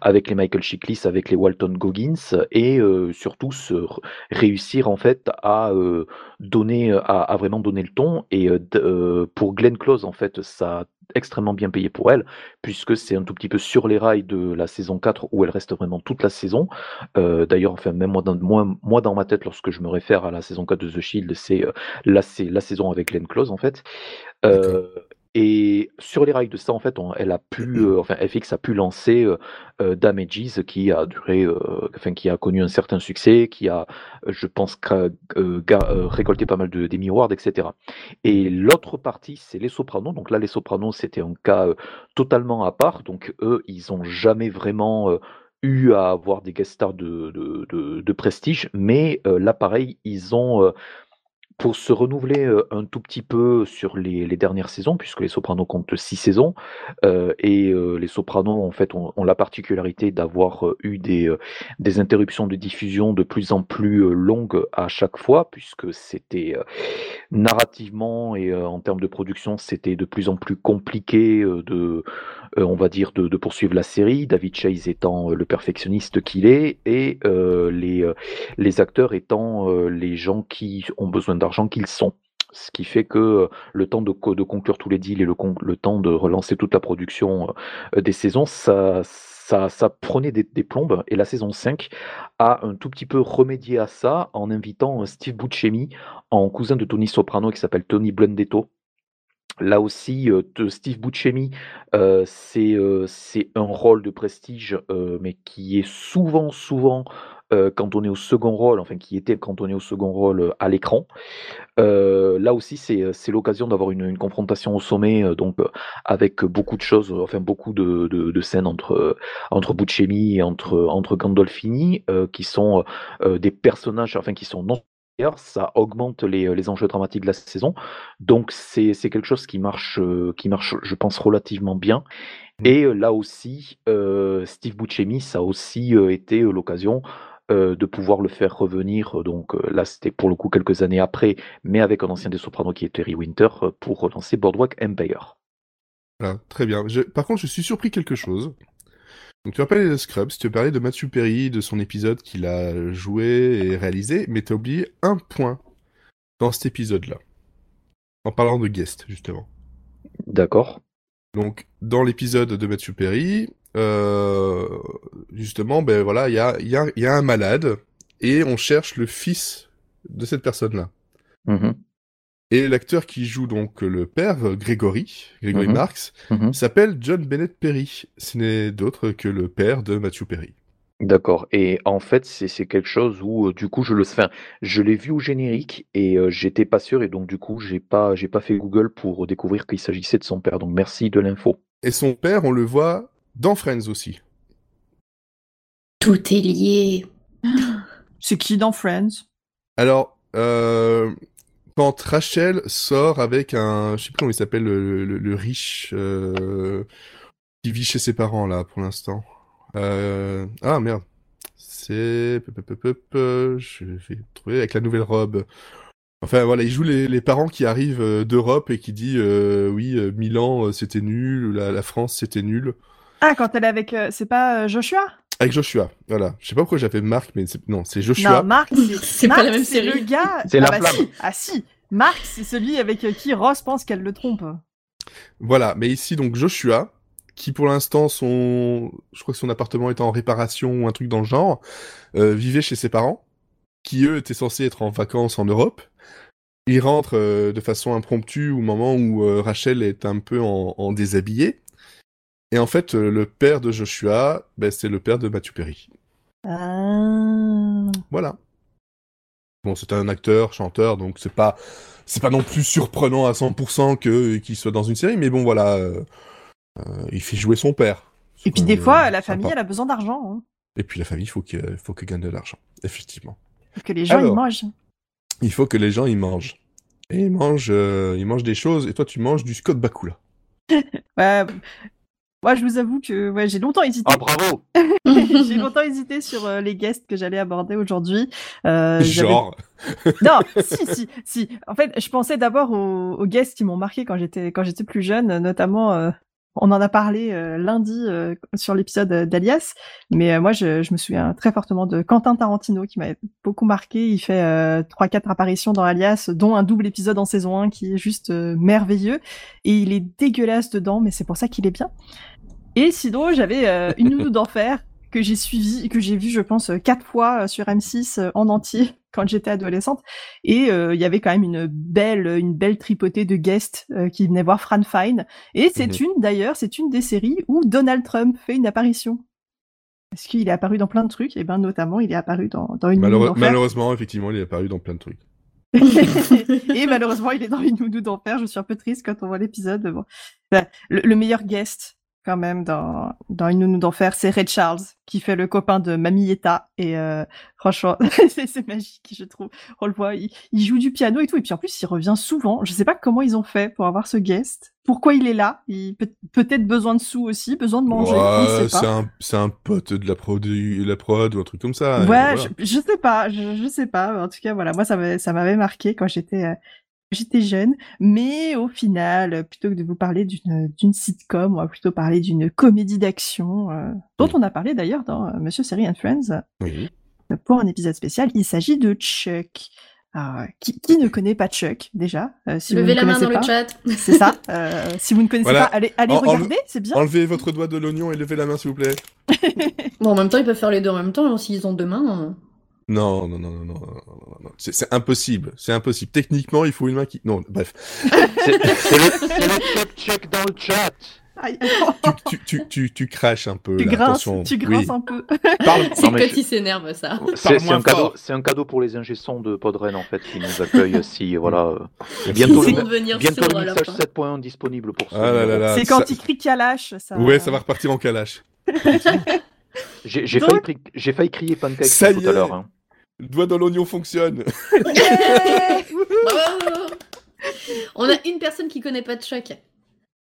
avec les Michael Chiklis, avec les Walton Goggins, et surtout se réussir en fait à donner, à, vraiment donner le ton. Et pour Glenn Close, en fait, ça extrêmement bien payé pour elle, puisque c'est un tout petit peu sur les rails de la saison 4 où elle reste vraiment toute la saison. Euh, D'ailleurs, enfin, même moi dans, ma tête, lorsque je me réfère à la saison 4 de The Shield, c'est euh, c'est la saison avec Glenn Close, en fait. Euh, et sur les rails de ça, en fait, on- elle a pu, euh, enfin, FX a pu lancer euh, euh, Damages, qui a duré, euh, enfin, qui a connu un certain succès, qui a, je pense, récolté pas mal de d'Emmy Awards, etc. Et l'autre partie, c'est les Sopranos. Donc là, les Sopranos, c'était un cas totalement à part. Donc eux, ils ont jamais vraiment eu à avoir des guest stars de, de, de- de prestige, mais là, pareil, ils ont pour se renouveler euh, un tout petit peu sur les, dernières saisons, puisque les Sopranos comptent six saisons, euh, et euh, les Sopranos en fait ont, ont la particularité d'avoir euh, eu des, euh, des interruptions de diffusion de plus en plus longues à chaque fois, puisque c'était narrativement et euh, en termes de production, c'était de plus en plus compliqué euh, de, euh, on va dire, de, poursuivre la série. David Chase étant le perfectionniste qu'il est et les, les acteurs étant les gens qui ont besoin d'argent qu'ils sont. Ce qui fait que le temps de, de conclure tous les deals et le, le temps de relancer toute la production des saisons, ça, ça, prenait des, plombes. Et la saison 5 a un tout petit peu remédié à ça en invitant euh, Steve Buscemi en cousin de Tony Soprano qui s'appelle Tony Blundetto. Là aussi, euh, Steve Buscemi, euh, c'est un rôle de prestige, mais qui est souvent, souvent euh, cantonné au second rôle, enfin qui était cantonné au second rôle euh, à l'écran. Euh, là aussi, c'est euh, c'est l'occasion d'avoir une, une confrontation au sommet, euh, donc avec beaucoup de choses, enfin beaucoup de, de, de scènes entre entre Buscemi et entre entre Gandolfini, qui sont des personnages, enfin qui sont non ça augmente les, les enjeux dramatiques de la saison. Donc c'est quelque chose qui marche, qui marche, je pense, relativement bien. Mm. Et là aussi, euh, Steve Buscemi, ça a aussi été l'occasion euh, de pouvoir le faire revenir. euh, Donc euh, là, c'était pour le coup quelques années après, mais avec un ancien des Sopranos qui est Terry Winter, euh, pour relancer Boardwalk Empire. Voilà, très bien. Je- Par contre, je suis surpris quelque chose. Donc, tu as parlé de Scrubs, tu as parlé de Matthew Perry, de son épisode qu'il a joué et réalisé, mais tu as oublié un point dans cet épisode-là. En parlant de guest, justement. D'accord. Donc, dans l'épisode de Matthew Perry, euh, justement, ben voilà, il y a, y, a, y a un malade et on cherche le fils de cette personne-là. Mhm. Et l'acteur qui joue donc le père, Grégory, Grégory Mhm. Marx, Mhm. s'appelle John Bennett Perry. Ce n'est d'autre que le père de Matthew Perry. D'accord. Et en fait, c'est c'est quelque chose où, euh, du coup, je le, enfin, je l'ai vu au générique et euh, j'étais pas sûr et donc du coup, j'ai pas, j'ai pas fait Google pour découvrir qu'il s'agissait de son père. Donc merci de l'info. Et son père, on le voit dans Friends aussi. Tout est lié. *gasps* C'est qui dans Friends? Alors, euh, quand Rachel sort avec un, je sais plus comment il s'appelle, le, le- le riche euh, qui vit chez ses parents là pour l'instant. Euh, ah merde, c'est, je vais trouver avec la nouvelle robe. Enfin voilà, il joue les, les parents qui arrivent d'Europe et qui dit euh, oui, Milan c'était nul, la, la France c'était nul. Ah, quand elle est avec. euh, c'est pas euh, Joshua? Avec Joshua, voilà. Je sais pas pourquoi j'appelle Marc, mais c'est- non, c'est Joshua. Non, Marc, c'est *laughs* pas la même c'est série. le gars. C'est ah la bah flamme. si. Ah si. Marc, c'est celui avec euh, qui Ross pense qu'elle le trompe. Voilà, mais ici donc Joshua, qui pour l'instant son, je crois que son appartement est en réparation ou un truc dans le genre, euh, vivait chez ses parents, qui eux étaient censés être en vacances en Europe. Il rentre euh, de façon impromptue au moment où euh, Rachel est un peu en, en déshabillé. Et en fait, euh, le père de Joshua, ben, c'est le père de Matthew Perry. Ah. Voilà. Bon, c'est un acteur, chanteur, donc c'est pas, c'est pas non plus surprenant à 100% que qu'il soit dans une série, mais bon, voilà, euh, euh, il fait jouer son père. Et puis des fois, la sympa. famille, elle a besoin d'argent. Hein. Et puis la famille, il faut que, faut que gagne de l'argent, effectivement. Faut que les gens Alors. ils mangent. Il faut que les gens y mangent. Et ils mangent, euh, ils mangent des choses, et toi tu manges du Scott Bakula. *laughs* Ouais. Moi, je vous avoue que ouais, j'ai longtemps hésité. Ah bravo. *laughs* j'ai *laughs* longtemps hésité sur euh, les guests que j'allais aborder aujourd'hui. Euh, Genre, *laughs* Non, si, si, si. En fait, je pensais d'abord aux, aux guests qui m'ont marqué quand j'étais quand j'étais plus jeune, notamment. euh, on en a parlé euh, lundi euh, sur l'épisode euh, d'Alias, mais euh, moi je, je me souviens très fortement de Quentin Tarantino qui m'avait beaucoup marqué. Il fait euh, trois quatre apparitions dans Alias, dont un double épisode en saison 1 qui est juste euh, merveilleux et il est dégueulasse dedans, mais c'est pour ça qu'il est bien. Et sinon, j'avais euh, une *laughs* nounou d'enfer que j'ai suivi, que j'ai vu, je pense, quatre fois sur M6 euh, en entier quand j'étais adolescente. Et euh, il y avait quand même une belle, une belle tripotée de guests euh, qui venaient voir Fran Fine. Et c'est Mhm. une, d'ailleurs, c'est une des séries où Donald Trump fait une apparition. Parce qu'il est apparu dans plein de trucs, et ben notamment il est apparu dans, dans une malheureusement, effectivement, il est apparu dans plein de trucs. *laughs* et malheureusement, il est dans une nounou d'enfer. Je suis un peu triste quand on voit l'épisode. mais Bon. Enfin, Le, le meilleur guest, quand même, dans, dans une nounou d'enfer, c'est Ray Charles, qui fait le copain de Mamietta. Et euh, franchement, *laughs* c'est magique, je trouve. On le voit, il, il joue du piano et tout. Et puis en plus, il revient souvent. Je sais pas comment ils ont fait pour avoir ce guest. Pourquoi il est là? Il peut- peut-être besoin de sous aussi, besoin de manger. Ouais, c'est un, pote de la prod, de la prod ou un truc comme ça. Ouais, voilà. je, je sais pas, je, je sais pas. En tout cas, voilà, moi ça m'avait ça m'avait marqué quand j'étais euh, j'étais jeune, mais au final, euh, plutôt que de vous parler d'une d'une sitcom, on va plutôt parler d'une comédie d'action euh, dont on a parlé d'ailleurs dans euh, Monsieur Série and Friends Oui. euh, pour un épisode spécial. Il s'agit de Chuck. Alors, euh, qui, qui ne connaît pas Chuck déjà euh, Si vous Levez ne la main dans pas, le chat. c'est ça. Euh, si vous ne connaissez Voilà. pas, allez, allez En- regarder, c'est bien. Enlevez votre doigt de l'oignon et levez la main, s'il vous plaît. *laughs* Bon, en même temps, ils peuvent faire les deux en même temps, hein, s'ils ont deux mains. Non, non, non, non, non, non, non, non. C'est, c'est impossible. C'est impossible. Techniquement, il faut une main qui. Non, bref. C'est c'est le, c'est le check check dans le chat. Tu, tu, tu, tu, tu craches un peu. tu là, grinces, attention. tu grinces Oui. un peu. Parle, C'est Non, que mais quand ils s'énervent, ça. C'est un cadeau, c'est un cadeau pour les ingessons de Podren en fait qui nous accueillent si *laughs* voilà. euh. Bientôt le, bientôt le message fin. 7.1 disponible pour Ah là là. C'est quand ça- il crie Kalash, ça. Ouais, ça va repartir en calache. J'ai j'ai Donc- failli, failli crier pancake Ça tout à l'heure. hein. Le doigt dans l'oignon fonctionne. Bravo On a une personne qui connaît pas de Chuck.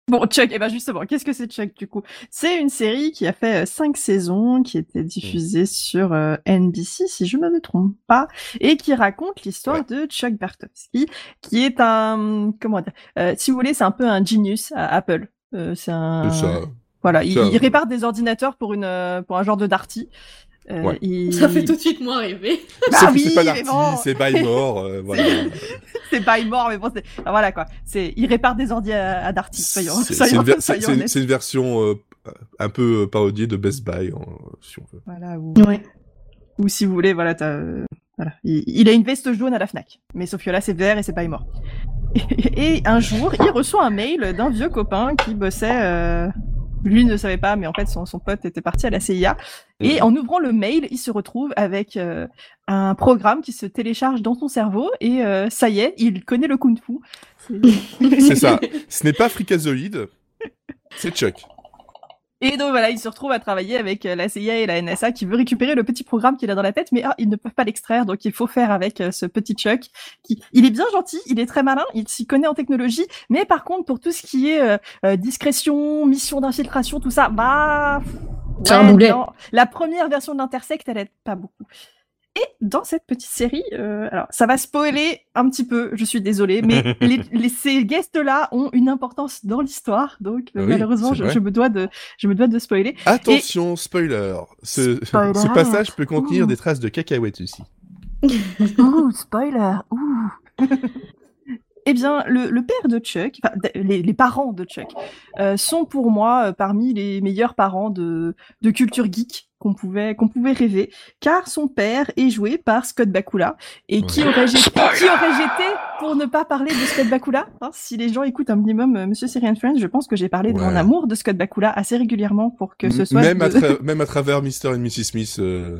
Bon, Chuck, et ben justement, qu'est-ce que c'est Chuck du coup? C'est une série qui a fait euh, cinq saisons, qui était diffusée sur euh, NBC, si je ne me trompe pas, et qui raconte l'histoire de Chuck Bartowski, qui est un, comment dire, euh, si vous voulez, c'est un peu un genius à Apple. Euh, c'est un, ça. voilà, il, Ça, il répare des ordinateurs pour une, pour un genre de Darty. Euh, Ouais. il- Ça fait tout de suite moins rêver. Bah oui, c'est pas bon. c'est by Mort, euh, *laughs* voilà. c'est pas mort, mais bon, c'est ah, voilà quoi. C'est il répare des ordi à, à Darty. Soyons, C'est une, ver- une- version euh, un peu parodiée de Best Buy, en- si on veut. Voilà, ou, Ouais. ou si vous voulez, voilà. Il, il a une veste jaune à la Fnac, mais là c'est vert et c'est pas mort. *laughs* Et, et un jour, il reçoit un mail d'un vieux copain qui bossait. Lui ne savait pas, mais en fait son, son pote était parti à la CIA. Et en ouvrant le mail, il se retrouve avec euh, un programme qui se télécharge dans son cerveau et euh, ça y est, il connaît le kung-fu. C'est- C'est ça. Ce n'est pas Freakazoid, c'est Chuck. Et donc voilà, il se retrouve à travailler avec euh, la CIA et la NSA qui veut récupérer le petit programme qu'il a dans la tête, mais ah, ils ne peuvent pas l'extraire, donc il faut faire avec euh, ce petit Chuck. Qui, il est bien gentil, il est très malin, il s'y connaît en technologie, mais par contre pour tout ce qui est euh, discrétion, mission d'infiltration, tout ça, bah un non. La première version de l'Intersect, elle aide pas beaucoup. Et dans cette petite série, euh, alors ça va spoiler un petit peu, je suis désolée, mais *laughs* les, les- ces guests-là ont une importance dans l'histoire, donc euh, Oui, malheureusement je, me dois de, je me dois de spoiler. Attention, spoiler. Ce, Spoiler. ce passage peut contenir Ouh. des traces de cacahuètes aussi. *laughs* Ouh, spoiler. Ouh. *laughs* Eh bien, le, le père de Chuck, enfin, les, les parents de Chuck, euh, sont pour moi euh, parmi les meilleurs parents de, de culture geek qu'on pouvait, qu'on pouvait rêver, car son père est joué par Scott Bakula. Et qui Ouais. aurait jeté, qui aurait jeté pour ne pas parler de Scott Bakula? Hein, Si les gens écoutent un minimum euh, Monsieur Syrian Friends, je pense que j'ai parlé de mon amour de Scott Bakula assez régulièrement pour que ce soit. même, à tra- même à travers Mr. et Mrs. Smith. euh,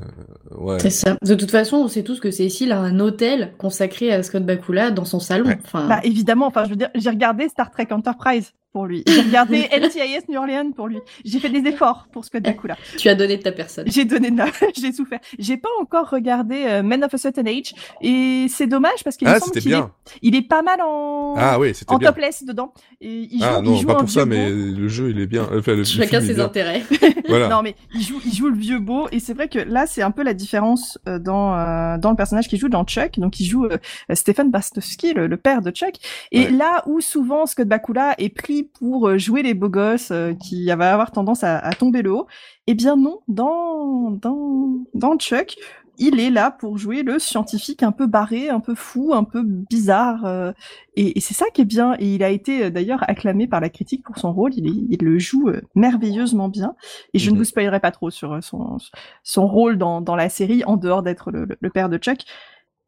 ouais. C'est ça. De toute façon, on sait tous que Cécile a un hôtel consacré à Scott Bakula dans son salon. Ouais. Enfin, Bah évidemment, enfin je veux dire, j'ai regardé Star Trek Enterprise pour lui. J'ai regardé *laughs* NCIS New Orleans pour lui. J'ai fait des efforts pour Scott Bakula. tu as donné de ta personne. J'ai donné de la... *laughs* j'ai souffert. J'ai pas encore regardé euh, Men of a Certain Age et c'est dommage parce qu'il me Ah, semble qu'il est... bien. il est pas mal en Ah oui, en bien. topless dedans. Et il joue, Ah il non, joue pas pour ça, mais le jeu, il est bien. Enfin, le, *laughs* Chacun ses bien. intérêts. Voilà. Non mais il joue, il joue le vieux beau et c'est vrai que là c'est un peu la différence euh, dans euh, dans le personnage qui joue dans Chuck. Donc il joue euh, Stephen Bastowski, le, le père de Chuck. Et Ouais. là où souvent Scott Bakula est pris pour euh, jouer les beaux gosses euh, qui va avoir tendance à, à tomber le haut, eh bien non, dans dans dans Chuck. Il est là pour jouer le scientifique un peu barré, un peu fou, un peu bizarre, euh, et, et c'est ça qui est bien. Et il a été d'ailleurs acclamé par la critique pour son rôle. Il, est- il le joue euh, merveilleusement bien. Et je ne Mhm. vous spoilerai pas trop sur son, son rôle dans, dans la série, en dehors d'être le, le- le père de Chuck.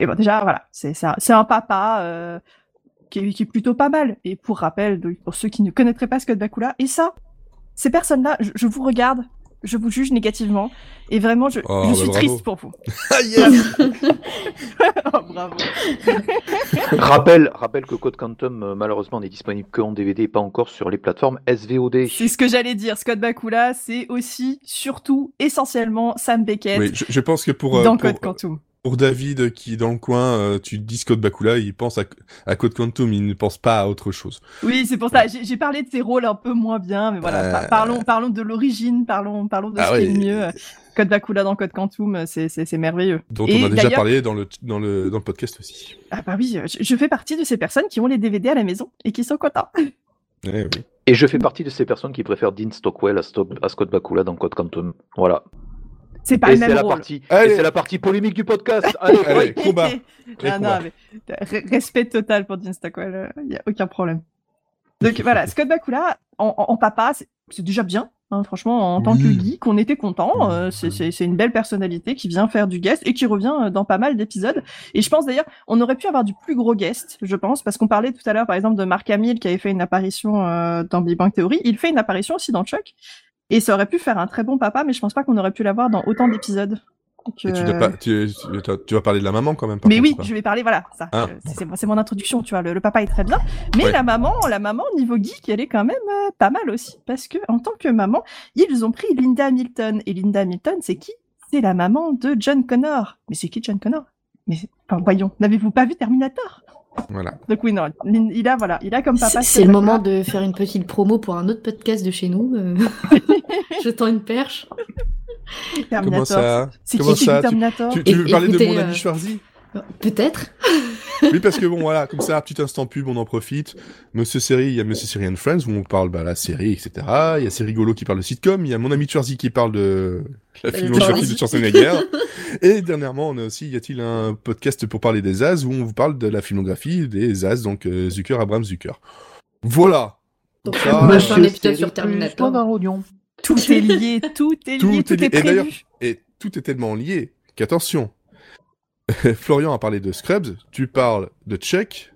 Et bon, déjà, voilà, c'est un, c'est un papa euh, qui, est, qui est plutôt pas mal. Et pour rappel, pour ceux qui ne connaîtraient pas Scott Bakula, et ça, ces personnes-là, je, je vous regarde, je vous juge négativement, et vraiment, je, Oh, je bah suis bravo. triste pour vous. *laughs* Ah yes *laughs* oh, bravo. *laughs* rappel, rappel que Code Quantum, euh, malheureusement, n'est disponible que en DVD et pas encore sur les plateformes SVOD. C'est ce que j'allais dire. Scott Bakula, c'est aussi, surtout, essentiellement Sam Beckett Oui, je, je pense que pour, euh, dans pour, Code Quantum. Pour David qui est dans le coin, euh, tu dis Scott Bakula, il pense à, à Code Quantum, il ne pense pas à autre chose. Oui, c'est pour ça. J'ai j'ai parlé de ses rôles un peu moins bien, mais voilà. Euh. par- Parlons, parlons de l'origine, parlons, parlons de Ah ce qui est mieux. Code Bakula dans Code Quantum, c'est c'est- c'est merveilleux. Dont Et on a déjà parlé dans le, dans, le, dans le podcast aussi. Ah bah oui, je, je fais partie de ces personnes qui ont les DVD à la maison et qui sont contents. *laughs* Oui. Et je fais partie de ces personnes qui préfèrent Dean Stockwell à, Sto- à Scott Bakula dans Code Quantum. Voilà. C'est pas et le même la rôle. partie, et Allez. c'est la partie polémique du podcast. Allez, combat. *laughs* Non, mais respect total pour Stockwell, il y a aucun problème. Donc voilà, Scott Bakula, en, en- en papa, c'est déjà bien. hein, franchement, en tant que Oui. geek, on était content. euh, c'est- c'est c'est une belle personnalité qui vient faire du guest et qui revient euh, dans pas mal d'épisodes. Et je pense d'ailleurs, on aurait pu avoir du plus gros guest, je pense, parce qu'on parlait tout à l'heure, par exemple, de Mark Hamill qui avait fait une apparition euh, dans Big Bang Theory. Il fait une apparition aussi dans Chuck. Et ça aurait pu faire un très bon papa, mais je pense pas qu'on aurait pu l'avoir dans autant d'épisodes. Et tu, euh, dois pas, tu, vas parler de la maman quand même. par mais contre, oui, je vais parler, voilà, ça. Ah. c'est- mon introduction, tu vois. Le, le papa est très bien, mais Ouais. la maman, la maman niveau geek, elle est quand même euh, pas mal aussi, parce que en tant que maman, ils ont pris Linda Hamilton et Linda Hamilton, c'est qui? C'est la maman de John Connor. Mais c'est qui John Connor? Mais enfin, voyons, n'avez-vous pas vu Terminator? Voilà. Donc oui, non, il a voilà, il a comme papa. C'est- le moment de faire une petite promo pour un autre podcast de chez nous. euh. *laughs* Je tends une perche. Terminator. Comment ça? C'est qui ça? Terminator Tu, tu veux Et- parler de mon euh, ami Schwarzy? Peut-être. Oui, parce que bon, voilà, comme ça, petit instant pub, on en profite. Monsieur Série, il y a Monsieur Série and Friends où on parle bah, la série, etc. Il y a C'est rigolo qui parle de sitcom. Il y a mon ami Churzy qui parle de la filmographie de Schwarzenegger. *laughs* Et dernièrement, on a aussi, y a-t-il un podcast pour parler des As où on vous parle de la filmographie des As, donc euh, Zucker, Abraham Zucker. Voilà. Donc, Ça, on un épisode sur Terminator. Tout est lié, tout est lié, tout, est lié. est Et d'ailleurs, prévu. et tout est tellement lié qu'attention. *laughs* Florian a parlé de Scrubs, tu parles de Chuck,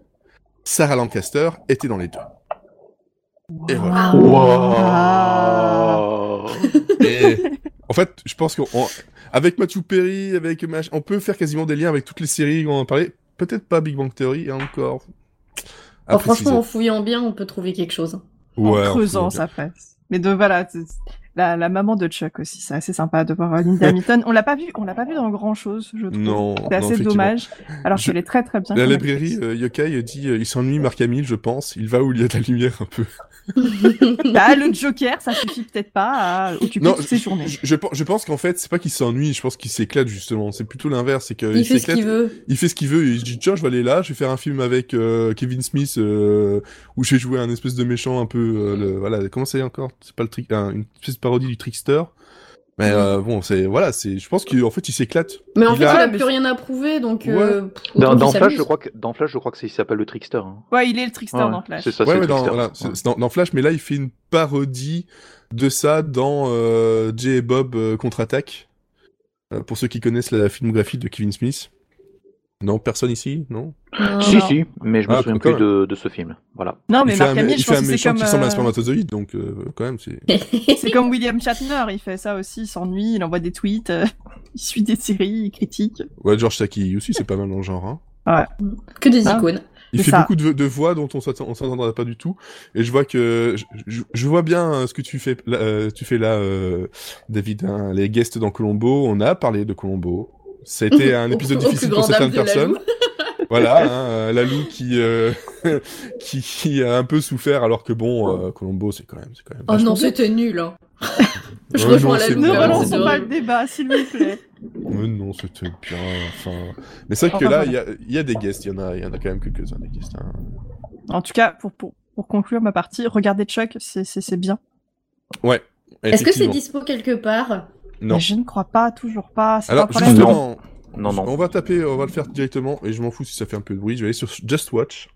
Sarah Lancaster était dans les deux. Et voilà. Wow. *laughs* Et en fait, je pense qu'avec Matthew Perry, avec Mach- on peut faire quasiment des liens avec toutes les séries dont on a parlé. Peut-être pas Big Bang Theory, et encore. à Oh, franchement, en fouillant bien, on peut trouver quelque chose. Ouais, en on creusant, ça passe. Mais de voilà, la, la maman de Chuck aussi, c'est assez sympa de voir euh, Linda *laughs* Hamilton. On l'a pas vu, on l'a pas vu dans grand chose, je trouve. Non, c'est assez dommage. Alors Je- qu'elle est très très bien. La librairie, euh, Yokai dit, euh, il s'ennuie Marc Hamill, je pense. Il va où il y a de la lumière un peu. *laughs* Bah, le Joker, ça suffit peut-être pas à occuper Non, toutes ses journées. Je, je, je pense qu'en fait, c'est pas qu'il s'ennuie, je pense qu'il s'éclate justement. C'est plutôt l'inverse, c'est qu'il Il fait ce s'éclate. qu'il veut. Il fait ce qu'il veut. Il se dit tiens, je vais aller là, je vais faire un film avec euh, Kevin Smith euh, où je vais jouer un espèce de méchant un peu. euh, le, voilà, comment c'est encore? C'est pas le un- une espèce de parodie du trickster. Mais euh, bon, c'est voilà, c'est. Je pense qu'en fait, il s'éclate. Mais en Il fait, a- il a plus rien à prouver, donc. euh, Dans, Flash, je crois que dans Flash, je crois que c'est- il s'appelle le trickster. hein. Ouais, il est le trickster Ouais, dans Flash. C'est ça, ouais, c'est dans, voilà, dans, dans Flash, mais là, il fait une parodie de ça dans euh, Jay et Bob euh, contre-attaque. Euh, pour ceux qui connaissent la filmographie de Kevin Smith. Non, personne ici, non? Non, Si, non. si, mais je me Ah, souviens plus de, de ce film. Voilà. Non, mais il Marc Hamill, il je pense que c'est méchant comme, qui ressemble à un euh, spermatozoïde, donc euh, quand même, c'est. *laughs* c'est comme William Shatner, il fait ça aussi, il s'ennuie, il envoie des tweets, euh, *laughs* il suit des séries, il critique. Ouais, George Takei aussi, c'est pas mal dans le genre. Hein. Que des Ah. icônes. Il C'est fait ça. beaucoup de, de voix dont on s'attend- on s'entendra pas du tout. Et je vois que je, je- je vois bien euh, ce que tu fais là, euh, tu fais là, euh, David. hein, les guests dans Colombo, on a parlé de Colombo. C'était *laughs* un épisode difficile pour certaines personnes. Voilà, hein, euh, Lalou qui, euh, *laughs* qui qui a un peu souffert, alors que bon, euh, Colombo c'est quand même, c'est quand même. Oh non, c'était nul. Hein. *laughs* Je Ouais, rejoins Lalou. Ne quand même, relançons pas le débat, s'il vous plaît. *laughs* Mais non, c'était bien. Enfin, mais c'est vrai que Enfin, là, voilà. il y a, il y a des guests, il y en a, il y en a quand même quelques-uns des guests. hein. En tout cas, pour, pour, pour conclure ma partie, regardez Chuck, c'est- c'est c'est bien. Ouais. Est-ce que c'est dispo quelque part? Non. Mais je ne crois pas, toujours pas. C'est pas un Alors problème. justement, Non, non. On va taper, on va le faire directement, et je m'en fous si ça fait un peu de bruit. Je vais aller sur Just Watch.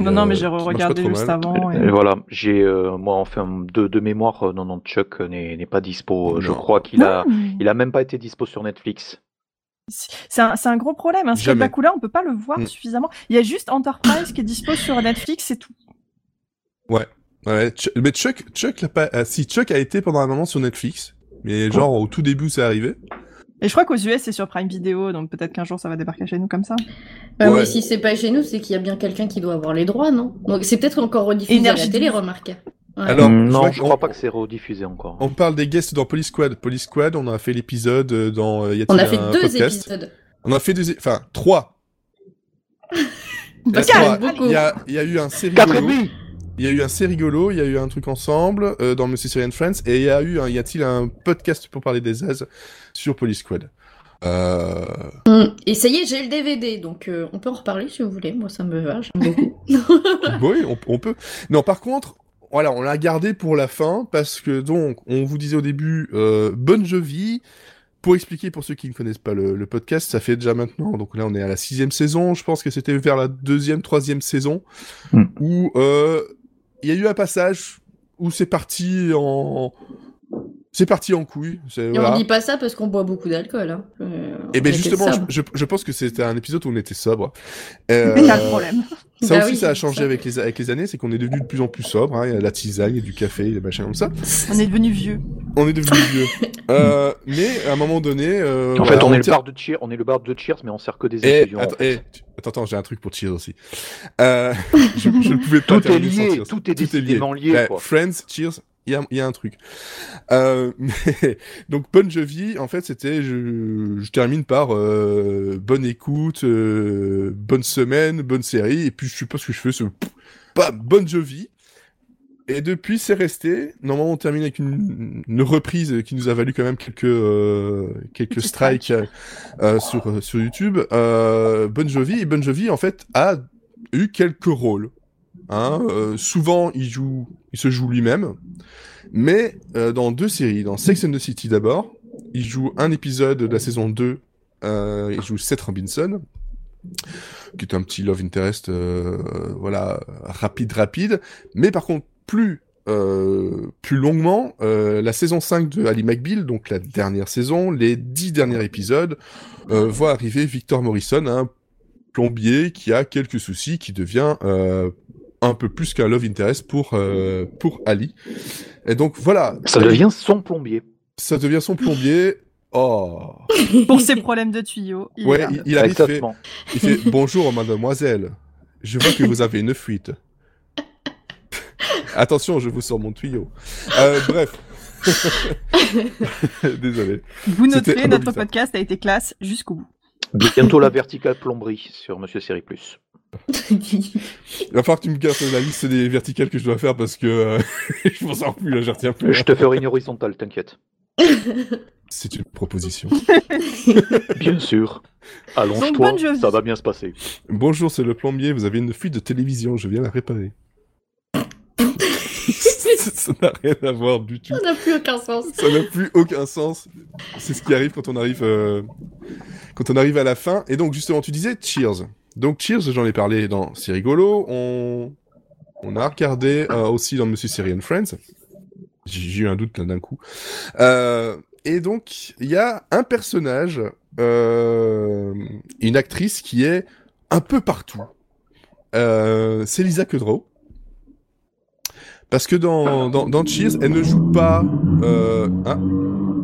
Non, non, mais euh, j'ai regardé juste mal. avant. et- Et voilà, j'ai euh, moi enfin de, de mémoire, euh, non non Chuck n'est n'est pas dispo. Je crois qu'il a Non. il a même pas été dispo sur Netflix. C'est un, c'est un gros problème. Hein. Jamais. Bakula, on peut pas le voir Mm. suffisamment. Il y a juste Enterprise qui est dispo sur Netflix, c'est tout. Ouais, Ch- mais Chuck, Chuck l'a pas. ah, si Chuck a été pendant un moment sur Netflix, mais genre au tout début c'est arrivé. Et je crois qu'aux US, c'est sur Prime Video, donc peut-être qu'un jour ça va débarquer chez nous comme ça. Bah Ouais. oui, si c'est pas chez nous, c'est qu'il y a bien quelqu'un qui doit avoir les droits, non? Donc c'est peut-être encore rediffusé à la Énergie télé, 12. remarque. Ouais. Alors, Mm, je non, je qu'on- crois pas que c'est rediffusé encore. On parle des guests dans Police Squad. Police Squad, on a fait l'épisode euh, dans. euh, y On a fait un deux podcast épisodes. On a fait deux, enfin trois. Il y a. Il y a, il y a eu un série Quatre et rigolo. demi. Il y a eu un C'est rigolo, il y a eu un truc ensemble euh, dans Monsieur Syrian Friends, et il y a eu, un, y a-t-il un podcast pour parler des As sur Police Squad? Euh... Mm. Et ça y est, j'ai le DVD, donc euh, on peut en reparler si vous voulez. Moi, ça me va, j'aime beaucoup. *laughs* Oui, on, on peut. Non, par contre, voilà, on l'a gardé pour la fin parce que donc, on vous disait au début, euh, bonne vie. Pour expliquer pour ceux qui ne connaissent pas le, le podcast, ça fait déjà maintenant, donc là on est à la sixième saison, je pense que c'était vers la deuxième, troisième saison, Hmm. où euh, il y a eu un passage où c'est parti en... C'est parti en couille. Et voilà. on dit pas ça parce qu'on boit beaucoup d'alcool. Hein. Euh, Et ben était justement, je, je, je pense que c'était un épisode où on était sobre. Euh, *laughs* C'est ça le problème. Ça Bah aussi, oui, ça a changé ça. avec les, avec les années, c'est qu'on est devenu de plus en plus sobre. hein. Il y a la tisane, il y a du café, des machins comme ça. On est devenu vieux. On est devenu vieux. *laughs* Euh, mais à un moment donné, euh, En voilà, fait, on est le tire- bar de cheer, on est le bar de cheers, mais on sert que des Eh, étudiants. en attends, fait. eh, tu- attends, attends, j'ai un truc pour Cheers aussi. Euh, *laughs* je, je ne pouvais pas Tout est lié, tout est décidément lié, Bah, quoi. Friends, Cheers, il y a, y a un truc. Euh, *laughs* mais, donc, bonne vie, en fait, c'était, je, je termine par euh, bonne écoute, euh, bonne semaine, bonne série, et puis je sais pas ce que je fais, ce, bam, bonne vie. Et depuis, c'est resté. Normalement, on termine avec une, une reprise qui nous a valu quand même quelques euh, quelques strikes strike. euh, sur euh, sur YouTube. Euh, bon Jovi et Bon Jovi en fait a eu quelques rôles. Hein, euh, souvent, il joue, il se joue lui-même, mais euh, dans deux séries, dans Sex and the City d'abord, il joue un épisode de la saison 2. Euh, il joue Seth Robinson, qui est un petit love interest, euh, voilà, rapide, rapide. Mais par contre, plus plus longuement, la saison 5 de Ali McBeal, donc la dernière saison, les dix derniers épisodes, voit arriver Victor Morrison, un plombier qui a quelques soucis, qui devient un peu plus qu'un love interest pour euh, pour Ali. Et donc voilà, Ça devient son plombier. ça devient son plombier. Oh, *laughs* Pour ses problèmes de tuyaux. Il ouais, il, il arrive, il fait, Exactement. il fait *laughs* bonjour mademoiselle. Je vois que vous avez une fuite. *laughs* Attention, je vous sors mon tuyau. Euh, bref. Désolé. Vous noterez, notre podcast a été classe jusqu'au bout. Bientôt la verticale plomberie sur Monsieur Série Plus. Il va falloir que tu me gardes la liste des verticales que je dois faire parce que euh, *laughs* je m'en sors plus là, je retiens plus. Je te ferai une horizontale, t'inquiète. C'est une proposition. *laughs* Bien sûr. Allonge-toi, Bon Jovi. ça va bien se passer. Bonjour, c'est le plombier. Vous avez une fuite de télévision. Je viens la réparer. *laughs* Ça n'a rien à voir du tout. Ça n'a plus aucun sens. Ça n'a plus aucun sens. C'est ce qui arrive quand on arrive, euh, quand on arrive à la fin. Et donc, justement, tu disais Cheers. Donc, Cheers, j'en ai parlé dans C'est rigolo. On, a regardé euh, aussi dans Monsieur Syrian Friends. J'ai eu un doute d'un coup. Euh, et donc, il y a un personnage, euh, une actrice qui est un peu partout. C'est Lisa Kudrow. Parce que dans, Cheers, elle ne joue pas. Hein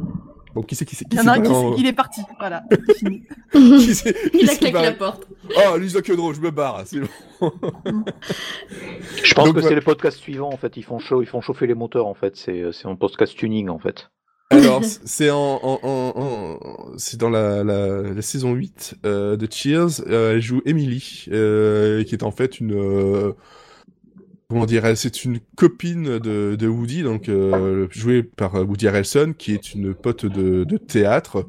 bon, qui c'est qui c'est qui en il est parti. Voilà. *laughs* Fini. qui c'est *laughs* qui Il a c'est qui claqué la porte. Oh, Lisa Kudrow, je me barre. C'est bon. Je pense Donc, que ouais. c'est les podcasts suivants en fait. Ils font, chaud, ils font chauffer les moteurs en fait. C'est c'est un podcast tuning en fait. Alors, c'est en, en, en, en- c'est dans la, la, la saison 8 euh, de Cheers. Euh, elle joue Emily, euh, qui est en fait une, euh, comment dire, elle- c'est une copine de, de Woody, donc euh, jouée par euh, Woody Harrelson, qui est une pote de, de théâtre.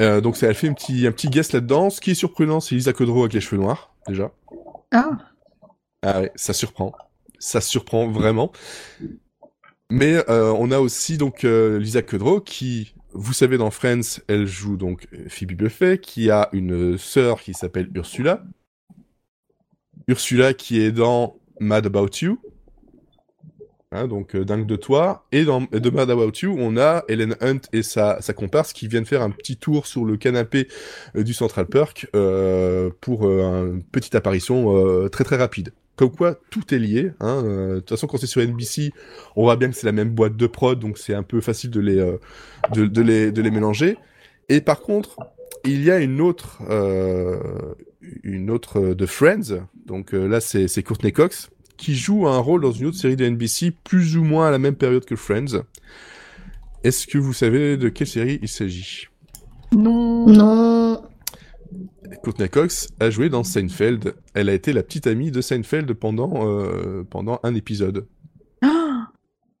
Euh, donc ça, elle fait un petit, un petit guest là-dedans. Ce qui est surprenant, c'est Lisa Kudrow avec les cheveux noirs, déjà. Ah. Ah ouais, ça surprend. Ça surprend vraiment. Mais euh, on a aussi donc Lisa Kudrow qui, vous savez, dans Friends, elle joue donc Phoebe Buffet, qui a une sœur qui s'appelle Ursula. Ursula qui est dans Mad About You. Hein, donc euh, dingue de toi. Et dans de Mad About You, on a Ellen Hunt et sa, sa comparse qui viennent faire un petit tour sur le canapé euh, du Central Perk euh, pour une petite apparition très très rapide. Comme quoi, tout est lié. Hein. De toute façon, quand c'est sur NBC, on voit bien que c'est la même boîte de prod, donc c'est un peu facile de les, de les, de les mélanger. Et par contre, il y a une autre, euh, une autre de Friends. Donc euh, là, c'est c'est Courtney Cox qui joue un rôle dans une autre série de NBC, plus ou moins à la même période que Friends. Est-ce que vous savez de quelle série il s'agit? Non. Non. Courtney Cox a joué dans Seinfeld. Elle a été la petite amie de Seinfeld pendant, euh, pendant un épisode. Ah.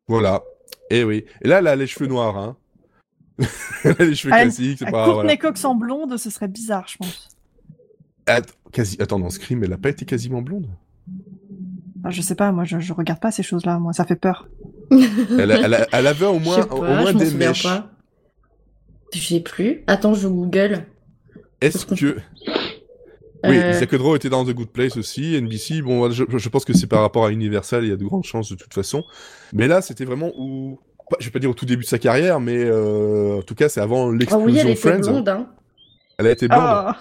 Voilà. Et oui. Et là, elle a les cheveux noirs, hein. *laughs* les cheveux Ah, classiques, c'est pas... Courtney Voilà. Cox en blonde, ce serait bizarre, je pense. Att- quasi... Attends, dans Scream, elle a pas été quasiment blonde? Je sais pas, moi, je, je regarde pas ces choses-là. Moi, ça fait peur. *laughs* elle, a- elle, a- elle avait au moins, pas, au moins des mèches. Je sais plus. Attends, je google. Est-ce que... Oui, Euh, Lisa Kudrow était dans The Good Place aussi, NBC. Bon, je, je pense que c'est par rapport à Universal, il y a de grandes chances de toute façon. Mais là, c'était vraiment où... Je vais pas dire au tout début de sa carrière, mais euh, en tout cas, c'est avant Ah l'explosion oui, elle était Friends. blonde, hein. Elle a été blonde. Ah.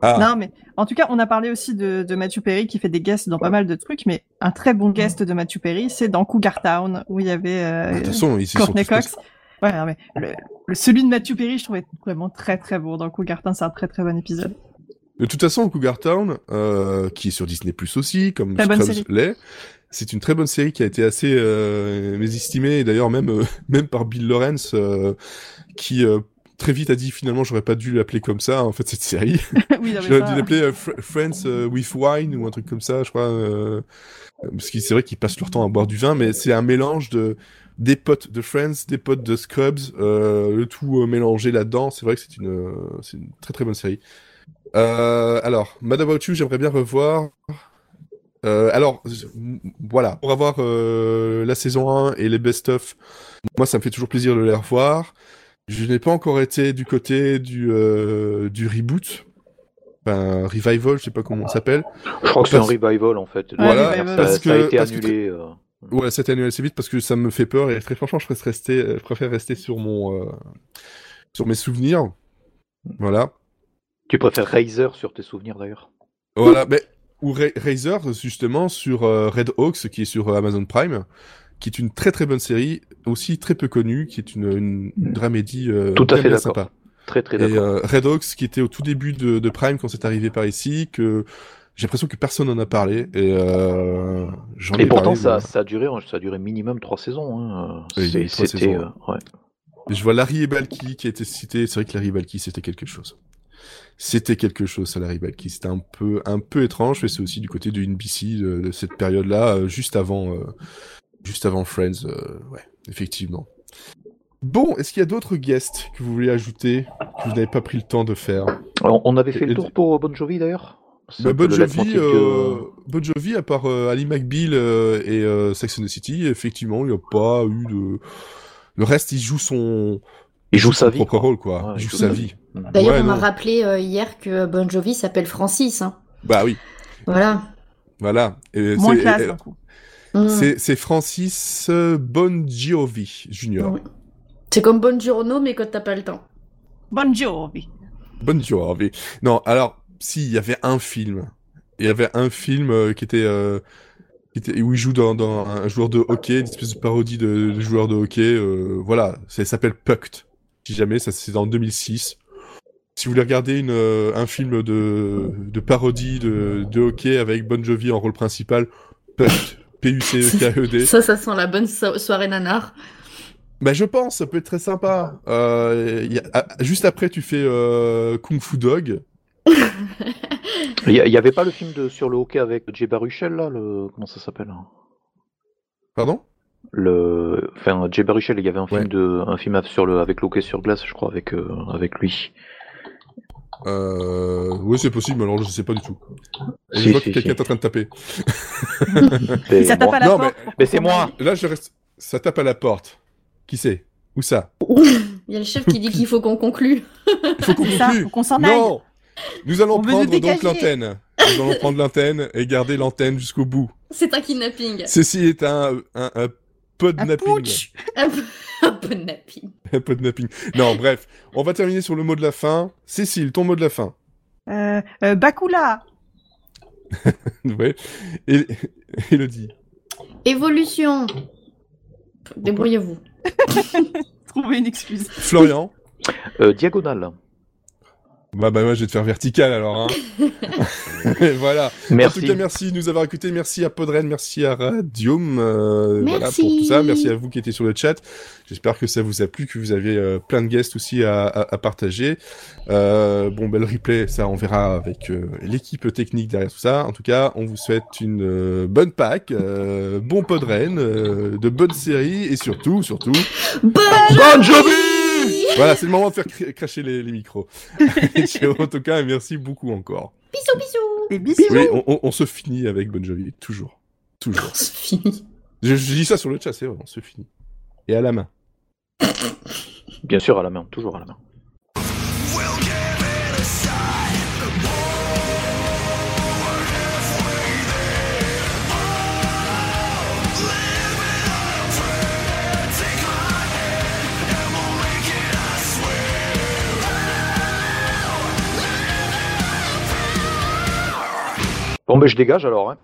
Ah. Non, mais en tout cas, on a parlé aussi de, de Matthew Perry qui fait des guests dans pas mal de trucs, mais un très bon guest de Matthew Perry, c'est dans Cougar Town où il y avait euh, De toute façon, ils s'y sont Courtney Cox. Ouais, non, mais le, le- celui de Matthew Perry, je trouvais vraiment très très bon dans Cougar Town. C'est un très très bon épisode. De toute façon, Cougar Town, euh, qui est sur Disney Plus aussi, comme Scrubs l'est, c'est une très bonne série qui a été assez euh, mésestimée, et d'ailleurs même euh, *laughs* même par Bill Lawrence, euh, qui euh, très vite a dit finalement j'aurais pas dû l'appeler comme ça en fait cette série. *laughs* oui, J'aurais dû l'appeler euh, Fr- Friends with Wine ou un truc comme ça, je crois. euh, parce que c'est vrai qu'ils passent leur temps à boire du vin, mais c'est un mélange de des potes de Friends, des potes de Scrubs, euh, le tout mélangé là-dedans. C'est vrai que c'est une, euh, c'est une très très bonne série. Euh, alors, Mad About You, j'aimerais bien revoir. Euh, alors, voilà, pour avoir euh, la saison 1 et les best-of, moi ça me fait toujours plaisir de les revoir. Je n'ai pas encore été du côté du, euh, du reboot, enfin, revival, je sais pas comment on s'appelle. Je crois que c'est un revival en fait. Voilà, ça, parce ça que- a été parce que- annulé. euh. Ouais, cette année assez vite parce que ça me fait peur et très franchement, je préfère rester, euh, je préfère rester sur mon, euh, sur mes souvenirs. Voilà. Tu préfères Razer sur tes souvenirs d'ailleurs Voilà, mais ou Ra- Razer justement sur euh, Red Hawks qui est sur euh, Amazon Prime, qui est une très très bonne série, aussi très peu connue, qui est une, une, une dramédie euh, Tout à bien, fait bien sympa. Très très d'accord. Red Hawks qui était au tout début de, de Prime quand c'est arrivé par ici, que j'ai l'impression que personne n'en a parlé et euh, Et pourtant, parlé, ça, ça a duré, ça a duré minimum trois saisons. Hein. C'était, ouais. Je vois Larry et qui a été cité. C'est vrai que Larry et Balky, c'était quelque chose. C'était quelque chose, ça, Larry Balky. C'était un peu, un peu étrange, mais c'est aussi du côté de NBC de, de cette période-là, euh, juste avant, euh, juste avant Friends. euh, ouais, effectivement. Bon, est-ce qu'il y a d'autres guests que vous voulez ajouter que vous n'avez pas pris le temps de faire Alors, on avait fait le tour pour Bon Jovi d'ailleurs bah, Bon Jovi, euh, que- Bon Jovi, à part Ali McBeal et Sex and the City, effectivement, il n'y a pas eu de. Le reste, il joue son. Il joue sa vie. propre quoi. rôle, quoi. Ouais, il joue sa vie. D'ailleurs, Ouais, on m'a rappelé euh, hier que Bon Jovi s'appelle Francis. hein. Bah oui, Voilà. voilà. Et Moins c'est- classe, et- d'un coup. Mm. C'est c'est Francis euh, Bon Giovi Junior. C'est comme Bongiorno, mais quand t'as pas le temps. Bon Jovi. Bon Giovi. Non, alors, si, il y avait un film. Il y avait un film euh, qui était... euh, qui était- où il joue dans, dans un joueur de hockey, une espèce de parodie de, de joueur de hockey. euh, voilà, ça s'appelle Pucked. Si jamais, ça c'est en 2006. Si vous voulez regarder une, euh, un film de, de parodie de, de hockey avec Bon Jovi en rôle principal, Pucked. P-U-C-E-K-E-D. *laughs* Ça, ça sent la bonne so- soirée nanar. Bah je pense, ça peut être très sympa. Euh, y a- ah, juste après, tu fais euh, Kung Fu Dog. Il y, a- il y avait pas le film de, sur le hockey avec Jay Baruchel là le... Comment ça s'appelle hein? Pardon? Le... Enfin, Jay Baruchel, il y avait un film, Ouais. de... un film sur le... avec le hockey sur glace, je crois, avec, euh, avec lui. Euh, Oui, c'est possible, mais alors je sais pas du tout. Et Si, je vois si, que quelqu'un si. est en train de taper. *laughs* Ça tape à la Non, porte. mais- mais c'est moi. Là, je reste. Ça tape à la porte. Qui c'est? Où ça? Il y a le chef qui dit qu'il faut qu'on conclue. Il faut qu'on conclue. faut qu'on s'en aille. Non Nous allons On veut nous prendre donc l'antenne. Nous allons prendre l'antenne et garder l'antenne jusqu'au bout. C'est un kidnapping. Ceci est un, un, un Un podnapping. putsch. Un peu, *laughs* un peu de napping. Un podnapping. Non, bref. On va terminer sur le mot de la fin. Cécile, ton mot de la fin. Euh, euh, Bakula. *laughs* Ouais. Et, Elodie. Évolution. Débrouillez-vous. *laughs* Trouvez une excuse. Florian. Euh, diagonale. Bah, bah, moi, je vais te faire vertical alors. Hein. *laughs* Et voilà. En Merci. tout cas, merci de nous avoir écoutés. Merci à Podren, merci à Radium. euh, voilà pour tout ça. Merci à vous qui étiez sur le chat. J'espère que ça vous a plu, que vous avez euh, plein de guests aussi à, à, à partager. Euh, bon, ben, le replay, ça, on verra avec euh, l'équipe technique derrière tout ça. En tout cas, on vous souhaite une euh, bonne Pâques, euh, bon Podren, euh, de bonnes séries et surtout, surtout, Bonne Bon Jovi Voilà, c'est le moment de faire cr- cracher les, les micros. *laughs* Et ciao, en tout cas, et merci beaucoup encore. Bisous, bisous. Des bisous. Oui, on, on- on se finit avec Bon Jovi, toujours. Toujours. C'est fini. Je, je dis ça sur le chat, c'est vrai, on se finit. Et à la main. Bien sûr, à la main, toujours à la main. Bon, ben je dégage alors. Hein.